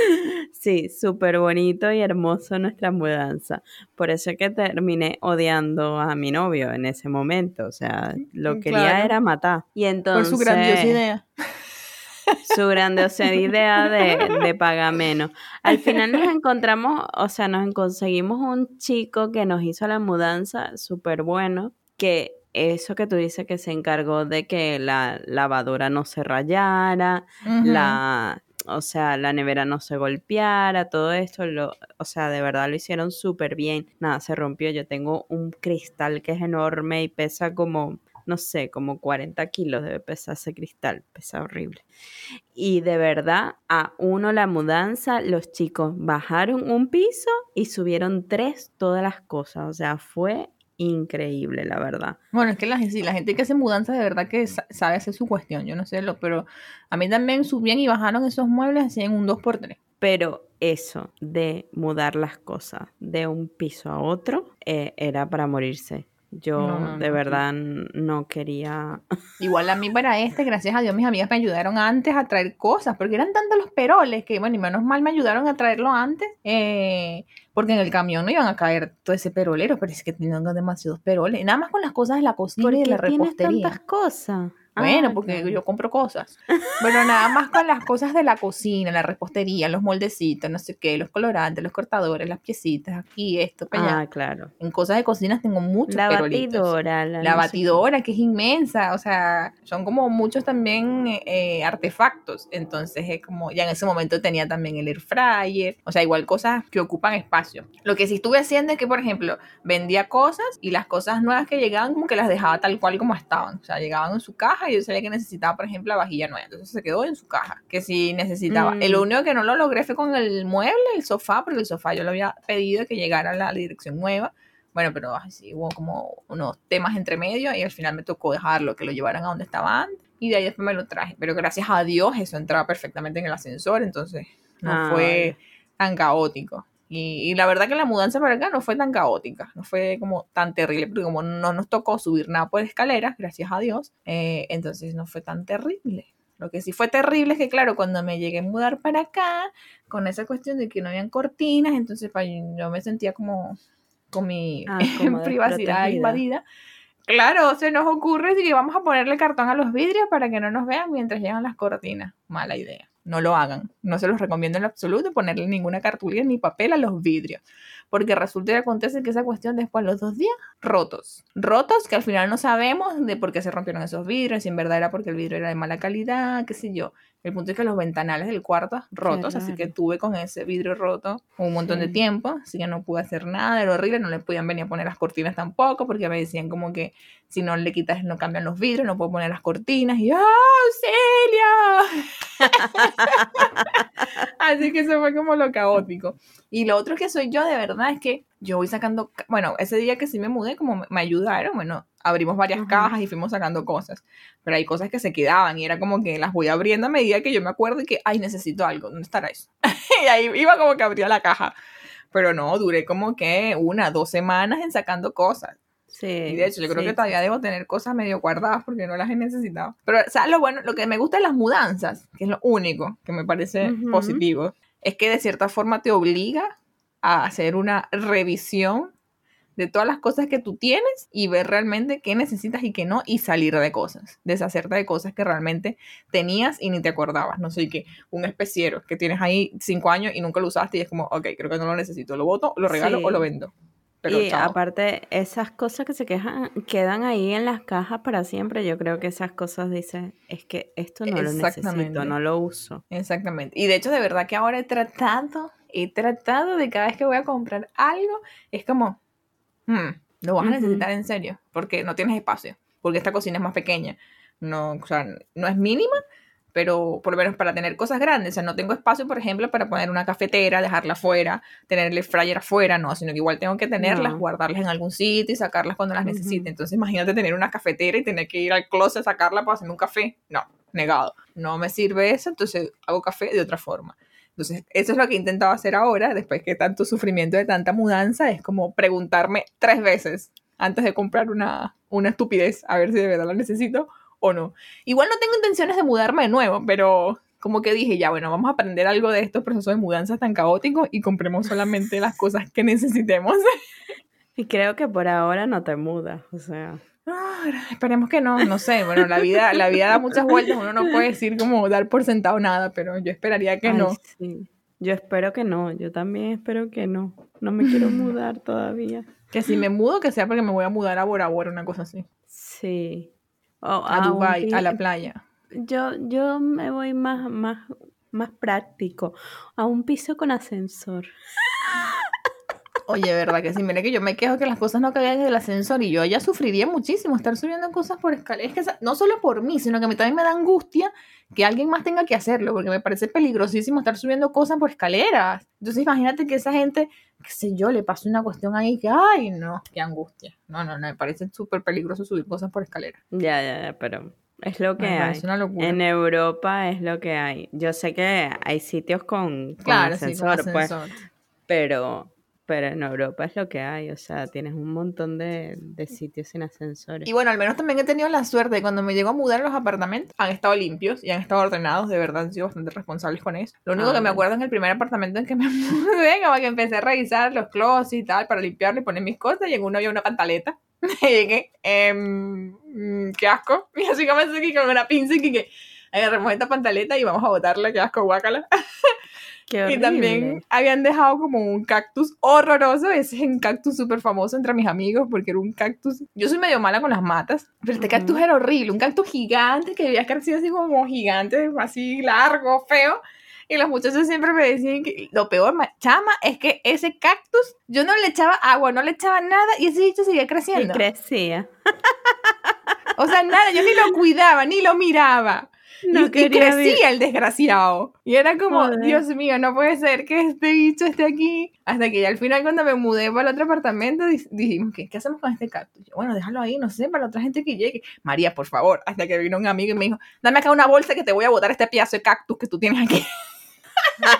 Sí, súper bonito y hermoso nuestra mudanza. Por eso es que terminé odiando a mi novio en ese momento. O sea, lo Mm, quería era matar. Y Por entonces, su grandiosa idea. su grandiosa idea de, de pagar menos. Al final nos encontramos, o sea, nos conseguimos un chico que nos hizo la mudanza súper bueno, que eso que tú dices que se encargó de que la lavadora no se rayara, la, o sea, la nevera no se golpeara, todo esto, lo, o sea, de verdad lo hicieron súper bien. Nada, se rompió. Yo tengo un cristal que es enorme y pesa como no sé, como 40 kilos debe pesar ese cristal, pesa horrible. Y de verdad, a uno la mudanza, los chicos bajaron un piso y subieron tres todas las cosas, o sea, fue increíble, la verdad. Bueno, es que la, sí, la gente que hace mudanza de verdad que sabe hacer su cuestión, yo no sé, lo, pero a mí también subían y bajaron esos muebles así en un 2x3. Pero eso de mudar las cosas de un piso a otro eh, era para morirse. Yo de verdad no quería. Igual a mí para este, gracias a Dios, mis amigas me ayudaron antes a traer cosas, porque eran tantos los peroles que, bueno, y menos mal me ayudaron a traerlo antes, eh, porque en el camión no iban a caer todo ese perolero, pero es que tenían demasiados peroles. Nada más con las cosas de la costura y de la repostería. tantas cosas? Bueno, ah, porque yo compro cosas. Pero nada más con las cosas de la cocina, la repostería, los moldecitos, no sé qué, los colorantes, los cortadores, las piecitas, aquí, esto, para allá. Ah, claro. En cosas de cocina tengo muchos La batidora. La, batidora, que es inmensa. O sea, son como muchos también eh, artefactos. Entonces es como, ya en ese momento tenía también el air fryer. O sea, igual cosas que ocupan espacio. Lo que sí estuve haciendo es que, por ejemplo, vendía cosas y las cosas nuevas que llegaban como que las dejaba tal cual como estaban. O sea, llegaban en su caja y yo sabía que necesitaba, por ejemplo, la vajilla nueva. Entonces se quedó en su caja, que si necesitaba. El mm. único que no lo logré fue con el mueble, el sofá, porque el sofá yo lo había pedido que llegara a la dirección nueva. Bueno, pero así hubo como unos temas entre medio y al final me tocó dejarlo, que lo llevaran a donde estaba antes. Y de ahí después me lo traje. Pero gracias a Dios eso entraba perfectamente en el ascensor, entonces no fue tan caótico. Y, la verdad que la mudanza para acá no fue tan caótica, no fue como tan terrible, porque como no nos tocó subir nada por escaleras, gracias a Dios, eh, entonces no fue tan terrible. Lo que sí fue terrible es que, claro, cuando me llegué a mudar para acá, con esa cuestión de que no habían cortinas, entonces yo me sentía como con mi ah, privacidad invadida. Claro, se nos ocurre que vamos a ponerle cartón a los vidrios para que no nos vean mientras llegan las cortinas. Mala idea no lo hagan. No se los recomiendo en absoluto ponerle ninguna cartulina ni papel a los vidrios. Porque resulta y acontece que esa cuestión después los dos días rotos. Rotos que al final no sabemos de por qué se rompieron esos vidrios, si en verdad era porque el vidrio era de mala calidad, qué sé yo. El punto es que los ventanales del cuarto rotos, así que tuve con ese vidrio roto un montón de tiempo, así que no pude hacer nada, era horrible, no le podían venir a poner las cortinas tampoco, porque me decían como que si no le quitas, no cambian los vidrios, no puedo poner las cortinas, y ¡ah, Celia! así que eso fue como lo caótico. Y lo otro que soy yo de verdad es que yo voy sacando, bueno, ese día que sí me mudé, como me ayudaron, bueno, abrimos varias cajas y fuimos sacando cosas, pero hay cosas que se quedaban y era como que las voy abriendo a medida que yo me acuerdo y que, ay, necesito algo, ¿dónde estará eso? y ahí iba como que abría la caja, pero no, duré como que una, dos semanas en sacando cosas. Sí, y de hecho, yo creo que todavía debo tener cosas medio guardadas porque no las he necesitado. Pero, ¿sabes lo bueno? Lo que me gusta de las mudanzas, que es lo único que me parece positivo, es que de cierta forma te obliga a hacer una revisión de todas las cosas que tú tienes y ver realmente qué necesitas y qué no y salir de cosas, deshacerte de cosas que realmente tenías y ni te acordabas. No sé, que un especiero que tienes ahí cinco años y nunca lo usaste y es como, ok, creo que no lo necesito, lo voto, lo regalo o lo vendo. Pero y aparte, esas cosas que se quejan, quedan ahí en las cajas para siempre. Yo creo que esas cosas dicen, es que esto no lo necesito, no lo uso. Exactamente. Y de hecho, de verdad que ahora he tratado, he tratado de cada vez que voy a comprar algo, es como, Hmm, lo vas a necesitar en serio, porque no tienes espacio, porque esta cocina es más pequeña. No, o sea, no es mínima, pero por lo menos para tener cosas grandes. O sea, no tengo espacio, por ejemplo, para poner una cafetera, dejarla afuera, tenerle fryer afuera, no, sino que igual tengo que tenerlas, guardarlas en algún sitio y sacarlas cuando las necesite. Entonces, imagínate tener una cafetera y tener que ir al closet a sacarla para hacerme un café. No, negado. No me sirve eso, entonces hago café de otra forma. Entonces, eso es lo que he intentado hacer ahora, después que tanto sufrimiento de tanta mudanza, es como preguntarme tres veces antes de comprar una, una estupidez, a ver si de verdad la necesito o no. Igual no tengo intenciones de mudarme de nuevo, pero como que dije, ya bueno, vamos a aprender algo de estos procesos de mudanza tan caóticos y compremos solamente las cosas que necesitemos. Y creo que por ahora no te mudas, o sea. Ah, esperemos que no, no sé, bueno, la vida, la vida da muchas vueltas, uno no puede decir como dar por sentado nada, pero yo esperaría que no. Yo espero que no, yo también espero que no, no me quiero mudar todavía. Que si me mudo, que sea porque me voy a mudar a Bora Bora, una cosa así. Sí. a, Dubai, a la playa. Yo, yo me voy más, más, más práctico, a un piso con ascensor. Oye, verdad que sí, mire que yo me quejo que las cosas no caigan en el ascensor y yo ya sufriría muchísimo estar subiendo cosas por escaleras. Es que no solo por mí, sino que a mí también me da angustia que alguien más tenga que hacerlo, porque me parece peligrosísimo estar subiendo cosas por escaleras. Entonces imagínate que esa gente, qué sé yo, le pase una cuestión ahí que, ay, no, qué angustia. No, no, no, me parece súper peligroso subir cosas por escaleras. Ya, ya, ya, pero es lo que hay. parece una locura. En Europa es lo que hay. Yo sé que hay sitios con, con Claro, sí, con ascensor, pues, ascensor. pero, pero en Europa es lo que hay. O sea, tienes un montón de, de sitios sin ascensores. Y bueno, al menos también he tenido la suerte de cuando me llego a mudar los apartamentos, han estado limpios y han estado ordenados, de verdad han sido bastante responsables con eso. Lo único Ah, que me bueno. acuerdo en el primer apartamento en que me mudé, como que empecé a revisar los closets y tal, para limpiarlo y poner mis cosas, y en uno había una pantaleta. Y llegué, mm, qué asco. Y así comencé aquí con una pinza y que agarremos esta pantaleta y vamos a botarla, qué asco, guácala. Qué Y también habían dejado como un cactus horroroso. Ese es un cactus súper famoso entre mis amigos porque era un cactus. Yo soy medio mala con las matas, pero este Ujú. cactus era horrible. Un cactus gigante que había crecido así como gigante, así largo, feo. Y los muchachos siempre me decían que lo peor, ma- chama, es que ese cactus, yo no le echaba agua, no le echaba nada y ese bicho seguía Y creciendo. crecía. o sea, nada, yo ni lo cuidaba, ni lo miraba. No y, y crecía el desgraciado. Y era como, Joder. Dios mío, no puede ser que este bicho esté aquí. Hasta que ya al final cuando me mudé para el otro apartamento di- dijimos, ¿qué, ¿qué hacemos con este cactus? Yo, bueno, déjalo ahí, no sé, para la otra gente que llegue. María, por favor. Hasta que vino un amigo y me dijo, dame acá una bolsa que te voy a botar este pedazo de cactus que tú tienes aquí.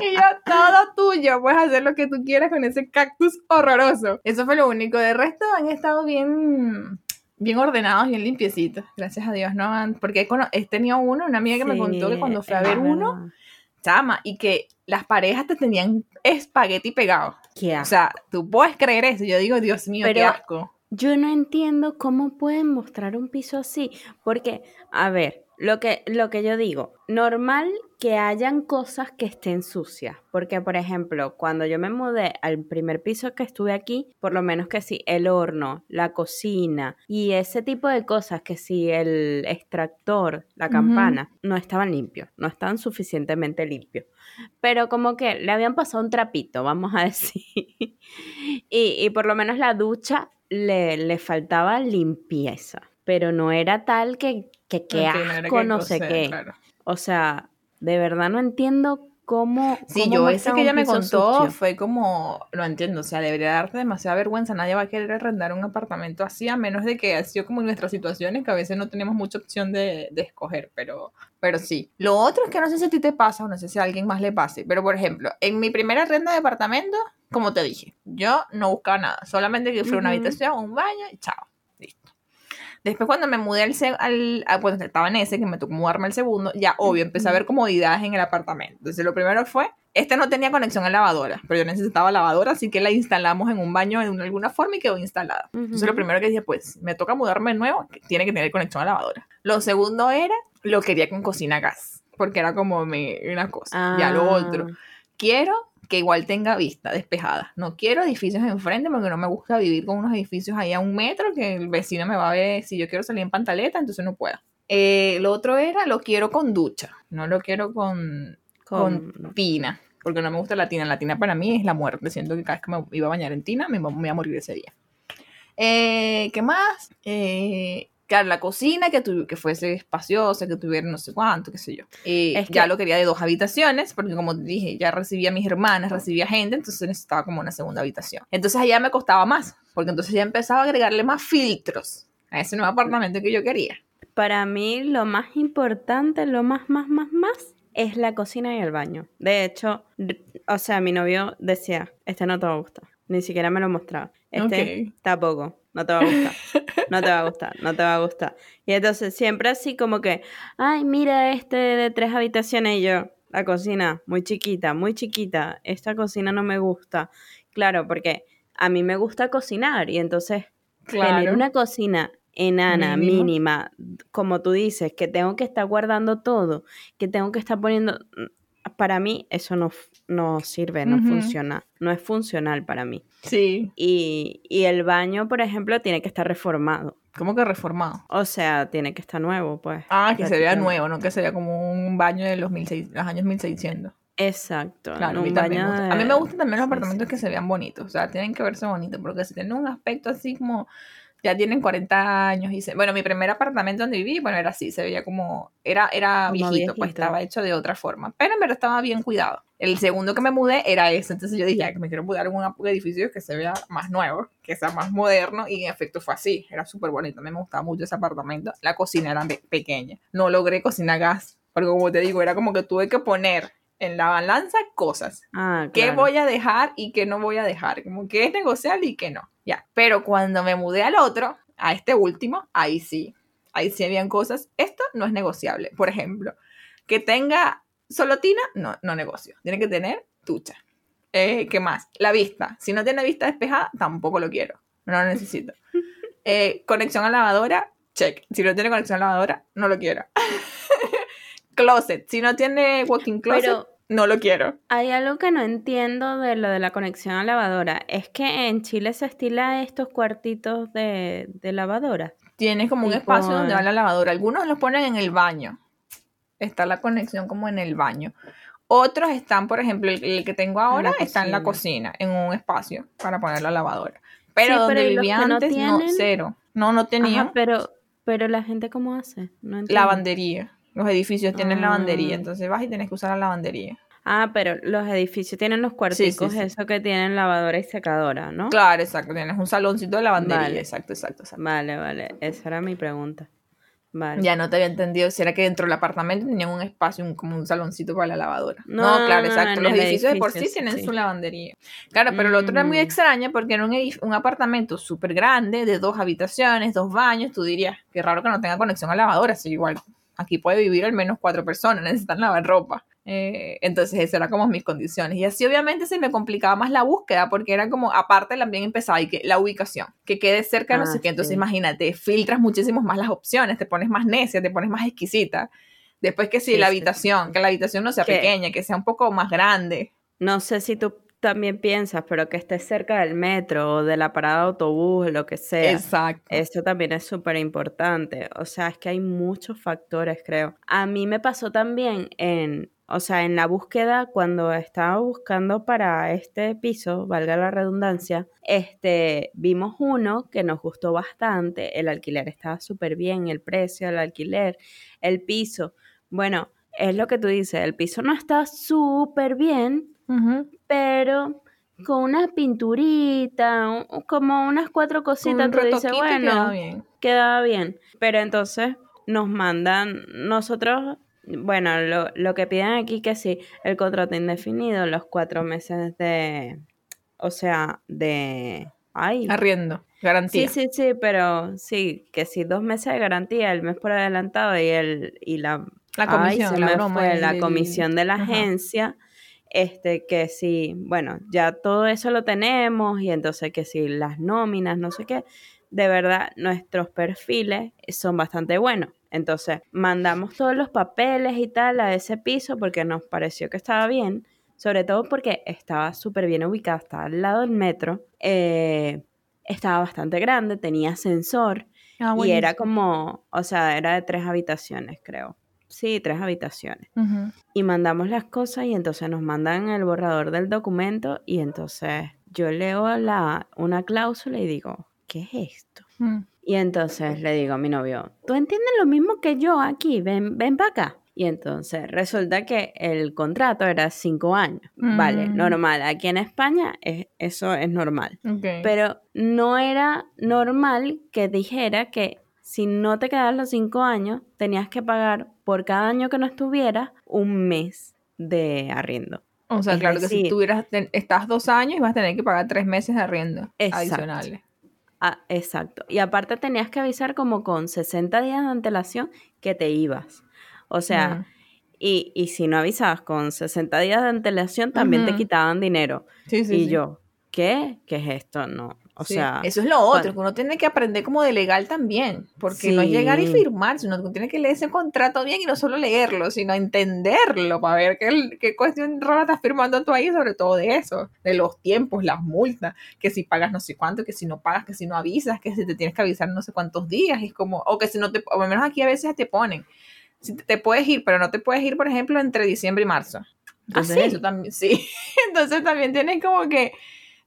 y yo, todo tuyo, puedes hacer lo que tú quieras con ese cactus horroroso. Eso fue lo único. De resto han estado bien, bien ordenados, bien limpiecitos. Gracias a Dios, ¿no? Porque he, tenido uno, una amiga que me contó que cuando fue a ver uno, chama, y que las parejas te tenían espagueti pegado. Qué O sea, tú puedes creer eso. Yo digo, Dios mío, qué asco. Yo no entiendo cómo pueden mostrar un piso así, porque, a ver, lo que, lo que yo digo, normal que hayan cosas que estén sucias, porque, por ejemplo, cuando yo me mudé al primer piso que estuve aquí, por lo menos que sí, el horno, la cocina y ese tipo de cosas, que sí, el extractor, la campana, no estaban limpios, no estaban suficientemente limpios pero como que le habían pasado un trapito, vamos a decir. y, y por lo menos la ducha le, le faltaba limpieza, pero no era tal que, que qué no asco, que no sé qué. claro. O sea, de verdad no entiendo cómo... Sí, cómo yo ese muestran que ella me contó sucio. fue como, lo entiendo, o sea, debería darte demasiada vergüenza, nadie va a querer arrendar un apartamento así, a menos de que ha sido como en nuestras situaciones, que a veces no tenemos mucha opción de, de escoger, pero, pero sí. Lo otro es que no sé si a ti te pasa o no sé si a alguien más le pase, pero por ejemplo, en mi primera renta de apartamento, como te dije, yo no buscaba nada, solamente que fuera una Ujú. habitación, un baño y chao. Después cuando me mudé al, al a- cuando estaba en ese, que me tocó mudarme al segundo, ya obvio, empecé a ver comodidades en el apartamento. Entonces lo primero fue, este no tenía conexión a lavadora, pero yo necesitaba lavadora, así que la instalamos en un baño de una- alguna forma y quedó instalada. Entonces lo primero que dije, pues, me toca mudarme de nuevo, tiene que tener conexión a lavadora. Lo segundo era, lo quería con cocina a gas, porque era como mi, una cosa. Ya lo otro, Ah, quiero que igual tenga vista despejada. No quiero edificios enfrente porque no me gusta vivir con unos edificios ahí a un metro que el vecino me va a ver si yo quiero salir en pantaleta, entonces no puedo. Eh, lo otro era, lo quiero con ducha, no lo quiero con, con, con... tina, porque no me gusta la tina. La tina para mí es la muerte. Siento que cada vez que me iba a bañar en tina me, me iba a morir ese día. Eh, ¿Qué más? Eh, claro, la cocina que, tu- que fuese espaciosa, que tuviera no sé cuánto, qué sé yo. Eh, Es ya que- lo quería de dos habitaciones, porque como dije, ya recibía a mis hermanas, recibía gente, entonces necesitaba como una segunda habitación. Entonces allá me costaba más, porque entonces ya empezaba a agregarle más filtros a ese nuevo apartamento que yo quería. Para mí lo más importante, lo más, más, más, más, es la cocina y el baño. De hecho, o sea, mi novio decía, este no te va a gustar. Ni siquiera me lo mostraba. Este Ok. tampoco, no te va a gustar. No te va a gustar, no te va a gustar. Y entonces siempre así como que, ay, mira este de tres habitaciones y yo, la cocina, muy chiquita, muy chiquita. Esta cocina no me gusta. Claro, porque a mí me gusta cocinar y entonces tener una cocina enana, Mínimo. mínima, como tú dices, que tengo que estar guardando todo, que tengo que estar poniendo... Para mí eso no, no sirve, no funciona, no es funcional para mí. Sí, Y, y el baño, por ejemplo, tiene que estar reformado. como que reformado. O sea, tiene que estar nuevo, pues. Ah, que se vea nuevo, no que se vea como un baño de los, 1600 los años 1600. Exacto. Claro, a un baño. A mí me gustan también los sí, apartamentos que se vean bonitos, o sea, tienen que verse bonitos, porque si tienen un aspecto así como, ya tienen 40 años y se... Bueno, mi primer apartamento donde viví, bueno, era así, se veía como, era, era Como viejito, pues viejito. estaba hecho de otra forma, pero en verdad estaba bien cuidado. El segundo que me mudé era ese, entonces yo dije, "Ya, que me quiero mudar en un edificio que se vea más nuevo, que sea más moderno, y en efecto fue así, era súper bonito, a mí me gustaba mucho ese apartamento, la cocina era pe- pequeña, no logré cocinar gas, porque como te digo, era como que tuve que poner en la balanza cosas Ah, qué voy a dejar y qué no voy a dejar, como qué es negociable y qué no, ya. Pero cuando me mudé al otro, a este último, ahí sí, ahí sí habían cosas, esto no es negociable, por ejemplo, que tenga solo tina, no, no negocio, tiene que tener ducha. Eh, ¿Qué más? La vista, si no tiene vista despejada, tampoco lo quiero, no lo necesito. Eh, conexión a lavadora, check, si no tiene conexión a lavadora, no lo quiero. closet, si no tiene walking closet, Pero no lo quiero. hay algo que no entiendo de lo de la conexión a lavadora. Es que en Chile se estila estos cuartitos de, de lavadora. Tienes como un espacio donde va la lavadora. Algunos los ponen en el baño. Está la conexión como en el baño. Otros están, por ejemplo, el, el que tengo ahora está en la cocina. en un espacio para poner la lavadora. Pero Sí, donde pero ¿y los vivía no antes, no, tienen? cero. No, no tenía Ajá, pero, pero la gente cómo hace? No lavandería. Los edificios tienen Ah. lavandería, entonces vas y tienes que usar la lavandería. Ah, pero los edificios tienen los cuarticos, sí. eso que tienen lavadora y secadora, ¿no? Claro, exacto. Tienes un saloncito de lavandería. Vale. Exacto, exacto, exacto. Vale, vale, esa era mi pregunta. Vale. Ya no te había entendido si era que dentro del apartamento tenían un espacio, un- como un saloncito para la lavadora. No, claro, no, exacto. Los edificios de por sí tienen sí. su lavandería. Claro, pero lo otro era muy Mm. extraño porque en un, un apartamento súper grande, de dos habitaciones, dos baños, tú dirías, qué raro que no tenga conexión a lavadora, si igual aquí puede vivir al menos cuatro personas, necesitan lavar ropa. Eh, entonces, esas eran como mis condiciones. Y así, obviamente, se me complicaba más la búsqueda, porque era como, aparte, también empezaba y que la ubicación, que quede cerca, no Ah, sé qué. Entonces, sí. imagínate, filtras muchísimo más las opciones, te pones más necia, te pones más exquisita. Después que sí, Sí, la habitación, que la habitación no sea Que- pequeña, que sea un poco más grande. No sé si tú también piensas, pero que esté cerca del metro o de la parada de autobús, lo que sea. Exacto. Esto también es súper importante. O sea, es que hay muchos factores, creo. A mí me pasó también en, o sea, en la búsqueda, cuando estaba buscando para este piso, valga la redundancia, este, vimos uno que nos gustó bastante. El alquiler estaba súper bien, el precio del alquiler, el piso. Bueno, es lo que tú dices, el piso no está súper bien, Pero con una pinturita, un- como unas cuatro cositas, tú dices, bueno, queda bien. quedaba bien. Pero entonces nos mandan, nosotros, bueno, lo, lo que piden aquí que sí, el contrato indefinido, los cuatro meses de, o sea, de, ay, Arriendo, garantía. sí, sí, sí, pero sí, que sí, dos meses de garantía, el mes por adelantado y el, y la, La ay, comisión, se la me broma. fue, el- la comisión de la agencia, este, que sí, bueno, ya todo eso lo tenemos y entonces que sí, las nóminas, no sé qué, de verdad, nuestros perfiles son bastante buenos. Entonces, mandamos todos los papeles y tal a ese piso porque nos pareció que estaba bien, sobre todo porque estaba súper bien ubicado, estaba al lado del metro, eh, estaba bastante grande, tenía ascensor Ah, y era como, o sea, era de tres habitaciones, creo. Sí, tres habitaciones. Y mandamos las cosas y entonces nos mandan el borrador del documento y entonces yo leo la, una cláusula y digo, ¿qué es esto? Mm. Y entonces le digo a mi novio, ¿tú entiendes lo mismo que yo aquí? Ven, ven para acá. Y entonces resulta que el contrato era cinco años. Vale, Mm. normal. Aquí en España es- eso es normal. Pero no era normal que dijera que si no te quedaban los cinco años, tenías que pagar por cada año que no estuvieras un mes de arriendo. o sea, es claro que si tuvieras, estás dos años y vas a tener que pagar tres meses de arriendo Exacto. adicionales. Ah, exacto. Y aparte tenías que avisar como con 60 días de antelación que te ibas. O sea, Mm. y, y si no avisabas con 60 días de antelación, también te quitaban dinero. Sí, sí, y sí. yo, ¿qué? ¿Qué es esto? No. O Sí, sea, eso es lo otro, cuando- que uno tiene que aprender como de legal también, porque no es llegar y Sí. firmar, sino que uno tiene que leer ese contrato bien y no solo leerlo, sino entenderlo para ver qué, qué cuestión rara estás firmando tú ahí, sobre todo de eso, de los tiempos, las multas, que si pagas no sé cuánto, que si no pagas, que si no avisas, que si te tienes que avisar no sé cuántos días, y es como, o que si no te, o al menos aquí a veces te ponen, si te, te puedes ir, pero no te puedes ir, por ejemplo, entre diciembre y marzo. Entonces, sí? eso también, sí. Entonces también tienes como que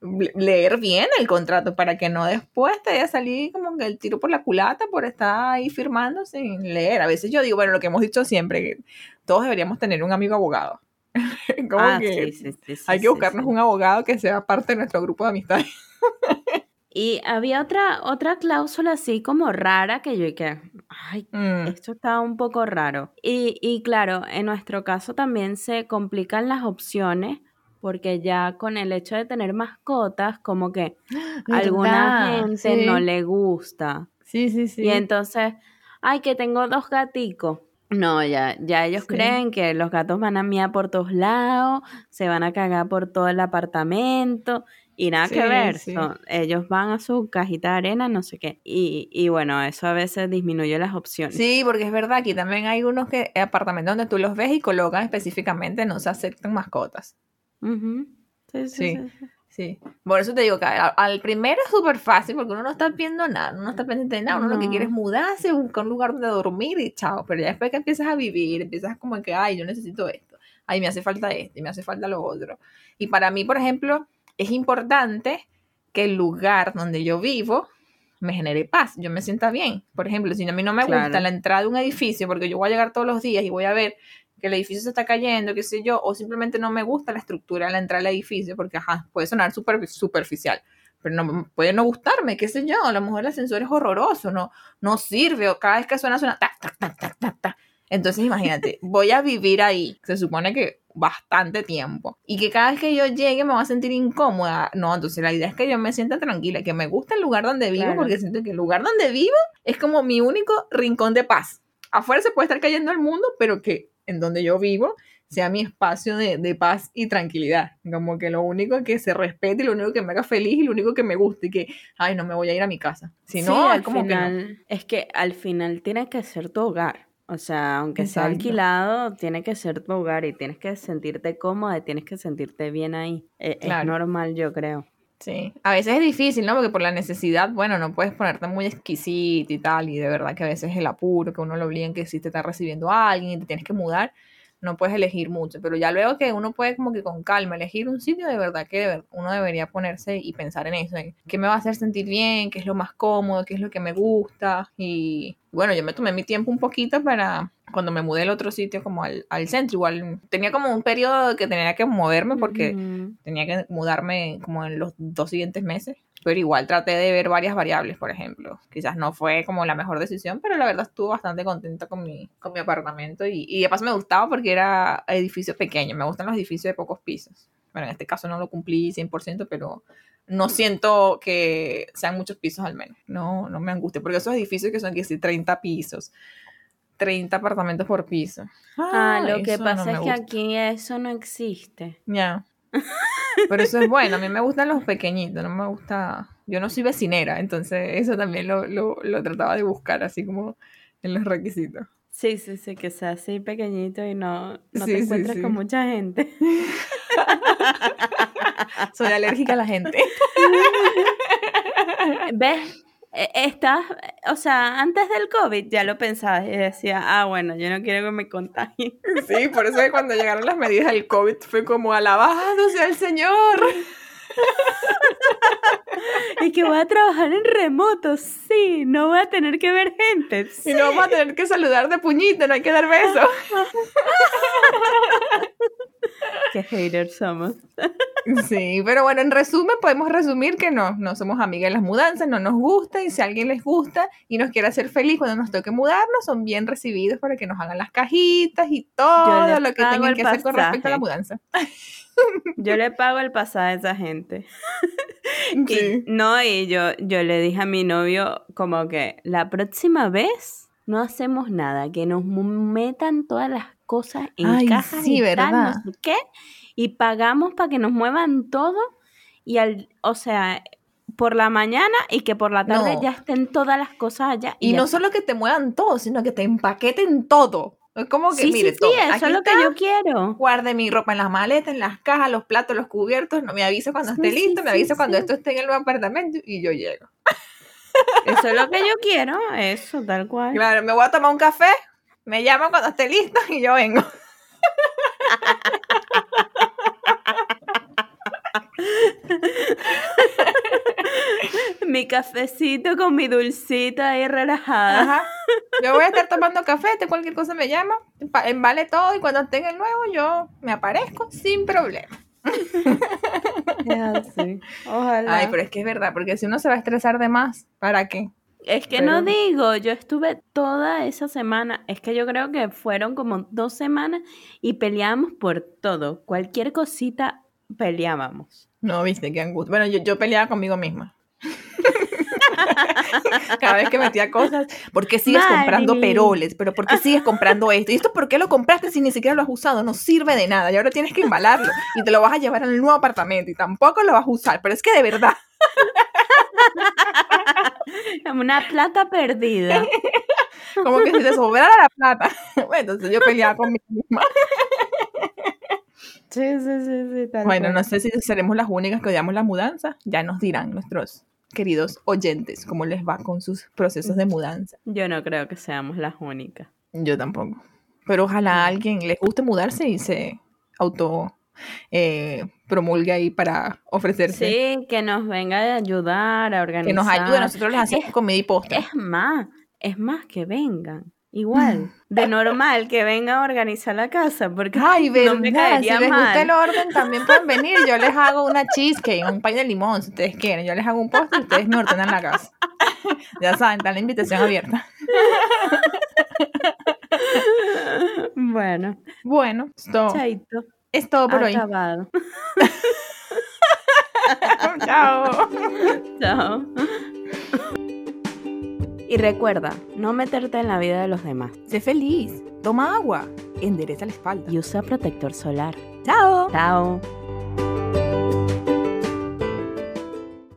leer bien el contrato para que no después te vaya a salir como que el tiro por la culata por estar ahí firmando sin leer. A veces yo digo, bueno, lo que hemos dicho siempre, que todos deberíamos tener un amigo abogado. como Ah, que sí, sí, sí, sí, hay que buscarnos un abogado que sea parte de nuestro grupo de amistades. Y había otra, otra cláusula así como rara que yo dije, ay, Mm, esto está un poco raro. Y, y claro, en nuestro caso también se complican las opciones porque ya con el hecho de tener mascotas, como que a alguna gente no le gusta. Sí, sí, sí. Y entonces, ay, que tengo dos gaticos. No, ya, ya ellos Sí. creen que los gatos van a miar por todos lados, se van a cagar por todo el apartamento y nada que ver. sí. son- ellos van a su cajita de arena, no sé qué. Y, y bueno, eso a veces disminuye las opciones. Sí, porque es verdad, aquí también hay unos que apartamentos donde tú los ves y colocan específicamente no se aceptan mascotas. Ujú. Sí, sí, Sí. sí. Por eso te digo que al, al primero es súper fácil porque uno no está viendo nada, uno no está pendiente de nada, uno lo que quiere es mudarse, buscar un lugar donde dormir y chao. Pero ya después que empiezas a vivir, empiezas como que, ay, yo necesito esto, ay, me hace falta esto y me hace falta lo otro. Y para mí, por ejemplo, es importante que el lugar donde yo vivo me genere paz, yo me sienta bien. Por ejemplo, si a mí no me gusta la entrada de un edificio porque yo voy a llegar todos los días y voy a ver que el edificio se está cayendo, qué sé yo, o simplemente no me gusta la estructura de la entrada del edificio, porque ajá, puede sonar super, superficial, pero no, puede no gustarme, qué sé yo, a lo mejor el ascensor es horroroso, no, no sirve, o cada vez que suena, suena tac, tac, tac, tac, tac, tac. Entonces imagínate, voy a vivir ahí, se supone que bastante tiempo, y que cada vez que yo llegue me voy a sentir incómoda, no, entonces la idea es que yo me sienta tranquila, que me gusta el lugar donde vivo, Claro. porque siento que el lugar donde vivo es como mi único rincón de paz. Afuera se puede estar cayendo el mundo, pero que en donde yo vivo sea mi espacio de, de paz y tranquilidad. Como que lo único que se respete y lo único que me haga feliz y lo único que me guste y que, ay, no me voy a ir a mi casa. Si Sí, no, al es como que no. es que al final tiene que ser tu hogar. O sea, aunque sea alquilado, tiene que ser tu hogar y tienes que sentirte cómoda y tienes que sentirte bien ahí. E- Es, Claro. normal, yo creo. Sí, a veces es difícil, ¿no? Porque por la necesidad, bueno, no puedes ponerte muy exquisito y tal, y de verdad que a veces el apuro, que uno lo obliga en que si te está recibiendo a alguien y te tienes que mudar, no puedes elegir mucho, pero ya luego que uno puede como que con calma elegir un sitio, de verdad que de uno debería ponerse y pensar en eso, en qué me va a hacer sentir bien, qué es lo más cómodo, qué es lo que me gusta, y bueno, yo me tomé mi tiempo un poquito para cuando me mudé al otro sitio, como al, al centro, igual tenía como un periodo que tenía que moverme porque tenía que mudarme como en los dos siguientes meses, pero igual traté de ver varias variables, por ejemplo. Quizás no fue como la mejor decisión, pero la verdad estuve bastante contenta con mi, con mi apartamento y, y de paso me gustaba porque era edificio pequeño, me gustan los edificios de pocos pisos. Bueno, en este caso no lo cumplí 100%, pero no siento que sean muchos pisos al menos. No, no me angustia, porque esos edificios que son que sí, 30 pisos, 30 apartamentos por piso. Ah, lo que no pasa es que gusta. aquí eso no existe. Ya. Pero eso es bueno, a mí me gustan los pequeñitos, no me gusta... Yo no soy vecinera, entonces eso también lo, lo, lo trataba de buscar así como en los requisitos. Sí, sí, sí, que sea así pequeñito y no, no Sí, te encuentres sí. con mucha gente. Soy alérgica a la gente. ¿Ves? E- Estás, o sea, antes del COVID ya lo pensabas y decía, ah, bueno, yo no quiero que me contagien. Sí, por eso que cuando llegaron las medidas del COVID fue como alabado sea el Señor. Y que voy a trabajar en remoto, sí, no voy a tener que ver gente. Y no vamos a tener que saludar de puñito, no hay que dar besos. Qué haters somos. Sí, pero bueno, en resumen podemos resumir que no, no somos amigas de las mudanzas, no nos gusta y si a alguien les gusta y nos quiere hacer feliz cuando nos toque mudarnos, son bien recibidos para que nos hagan las cajitas y todo lo que tengan que hacer con respecto a la mudanza. Yo le pago el pasaje a esa gente. Y- Sí. no, y yo, yo le dije a mi novio como que la próxima vez no hacemos nada, que nos metan todas las cosas en Ay, cajas sí, y tal, ¿verdad? no sé qué, y pagamos para que nos muevan todo y al, o sea, por la mañana y que por la tarde No. ya estén todas las cosas allá. Y no está. solo que te muevan todo, sino que te empaqueten todo. Es como que, Sí, mire, sí, sí, todo. eso Aquí es lo que yo quiero. Guarde mi ropa en las maletas, en las cajas, los platos, los cubiertos. No me avisa cuando esté listo, me avisa cuando esto esté en el apartamento y yo llego. Eso es lo que yo quiero, eso, tal cual. Claro, me voy a tomar un café, me llama cuando esté listo y yo vengo. mi cafecito con mi dulcita ahí relajada. Ajá. Yo voy a estar tomando café, te cualquier cosa me llama, embale todo y cuando tenga el nuevo yo me aparezco sin problema. Yeah, sí. Ojalá. Ay, pero es que es verdad, porque si uno se va a estresar de más, ¿para qué? Es que no digo, yo estuve toda esa semana, es que yo creo que fueron como dos semanas y peleábamos por todo, cualquier cosita peleábamos. No, viste, qué angustia. Bueno, yo, yo peleaba conmigo misma. Cada vez que metía cosas, ¿por qué sigues comprando peroles? ¿Pero por qué sigues comprando esto? ¿Y esto por qué lo compraste si ni siquiera lo has usado? No sirve de nada y ahora tienes que embalarlo y te lo vas a llevar al nuevo apartamento y tampoco lo vas a usar. Pero es que de verdad, Una plata perdida. como que si te sobrara la plata. Bueno, entonces yo peleaba conmigo misma. Sí, sí, sí, sí. tal Bueno, cual. no sé si seremos las únicas que odiamos la mudanza. Ya nos dirán nuestros queridos oyentes cómo les va con sus procesos de mudanza. Yo no creo que seamos las únicas. Yo tampoco. Pero ojalá a alguien les guste mudarse y se auto eh, promulgue ahí para ofrecerse. Sí, que nos venga a ayudar a organizar. que nos ayude. Nosotros les hacemos comida y postre. Es más, es más que vengan. Igual, de normal que vengan a organizar la casa, porque Ay, no verdad. me si les gusta el orden, también pueden venir. Yo les hago una cheesecake, un pay de limón, si ustedes quieren. Yo les hago un postre y ustedes me ordenan la casa. ya saben, está la invitación abierta. Bueno, Bueno, esto chaito, es todo por hoy. acabado. Chao. Chao. Y recuerda, no meterte en la vida de los demás. Sé feliz. Toma agua. Endereza la espalda. Y usa protector solar. Chao. Chao.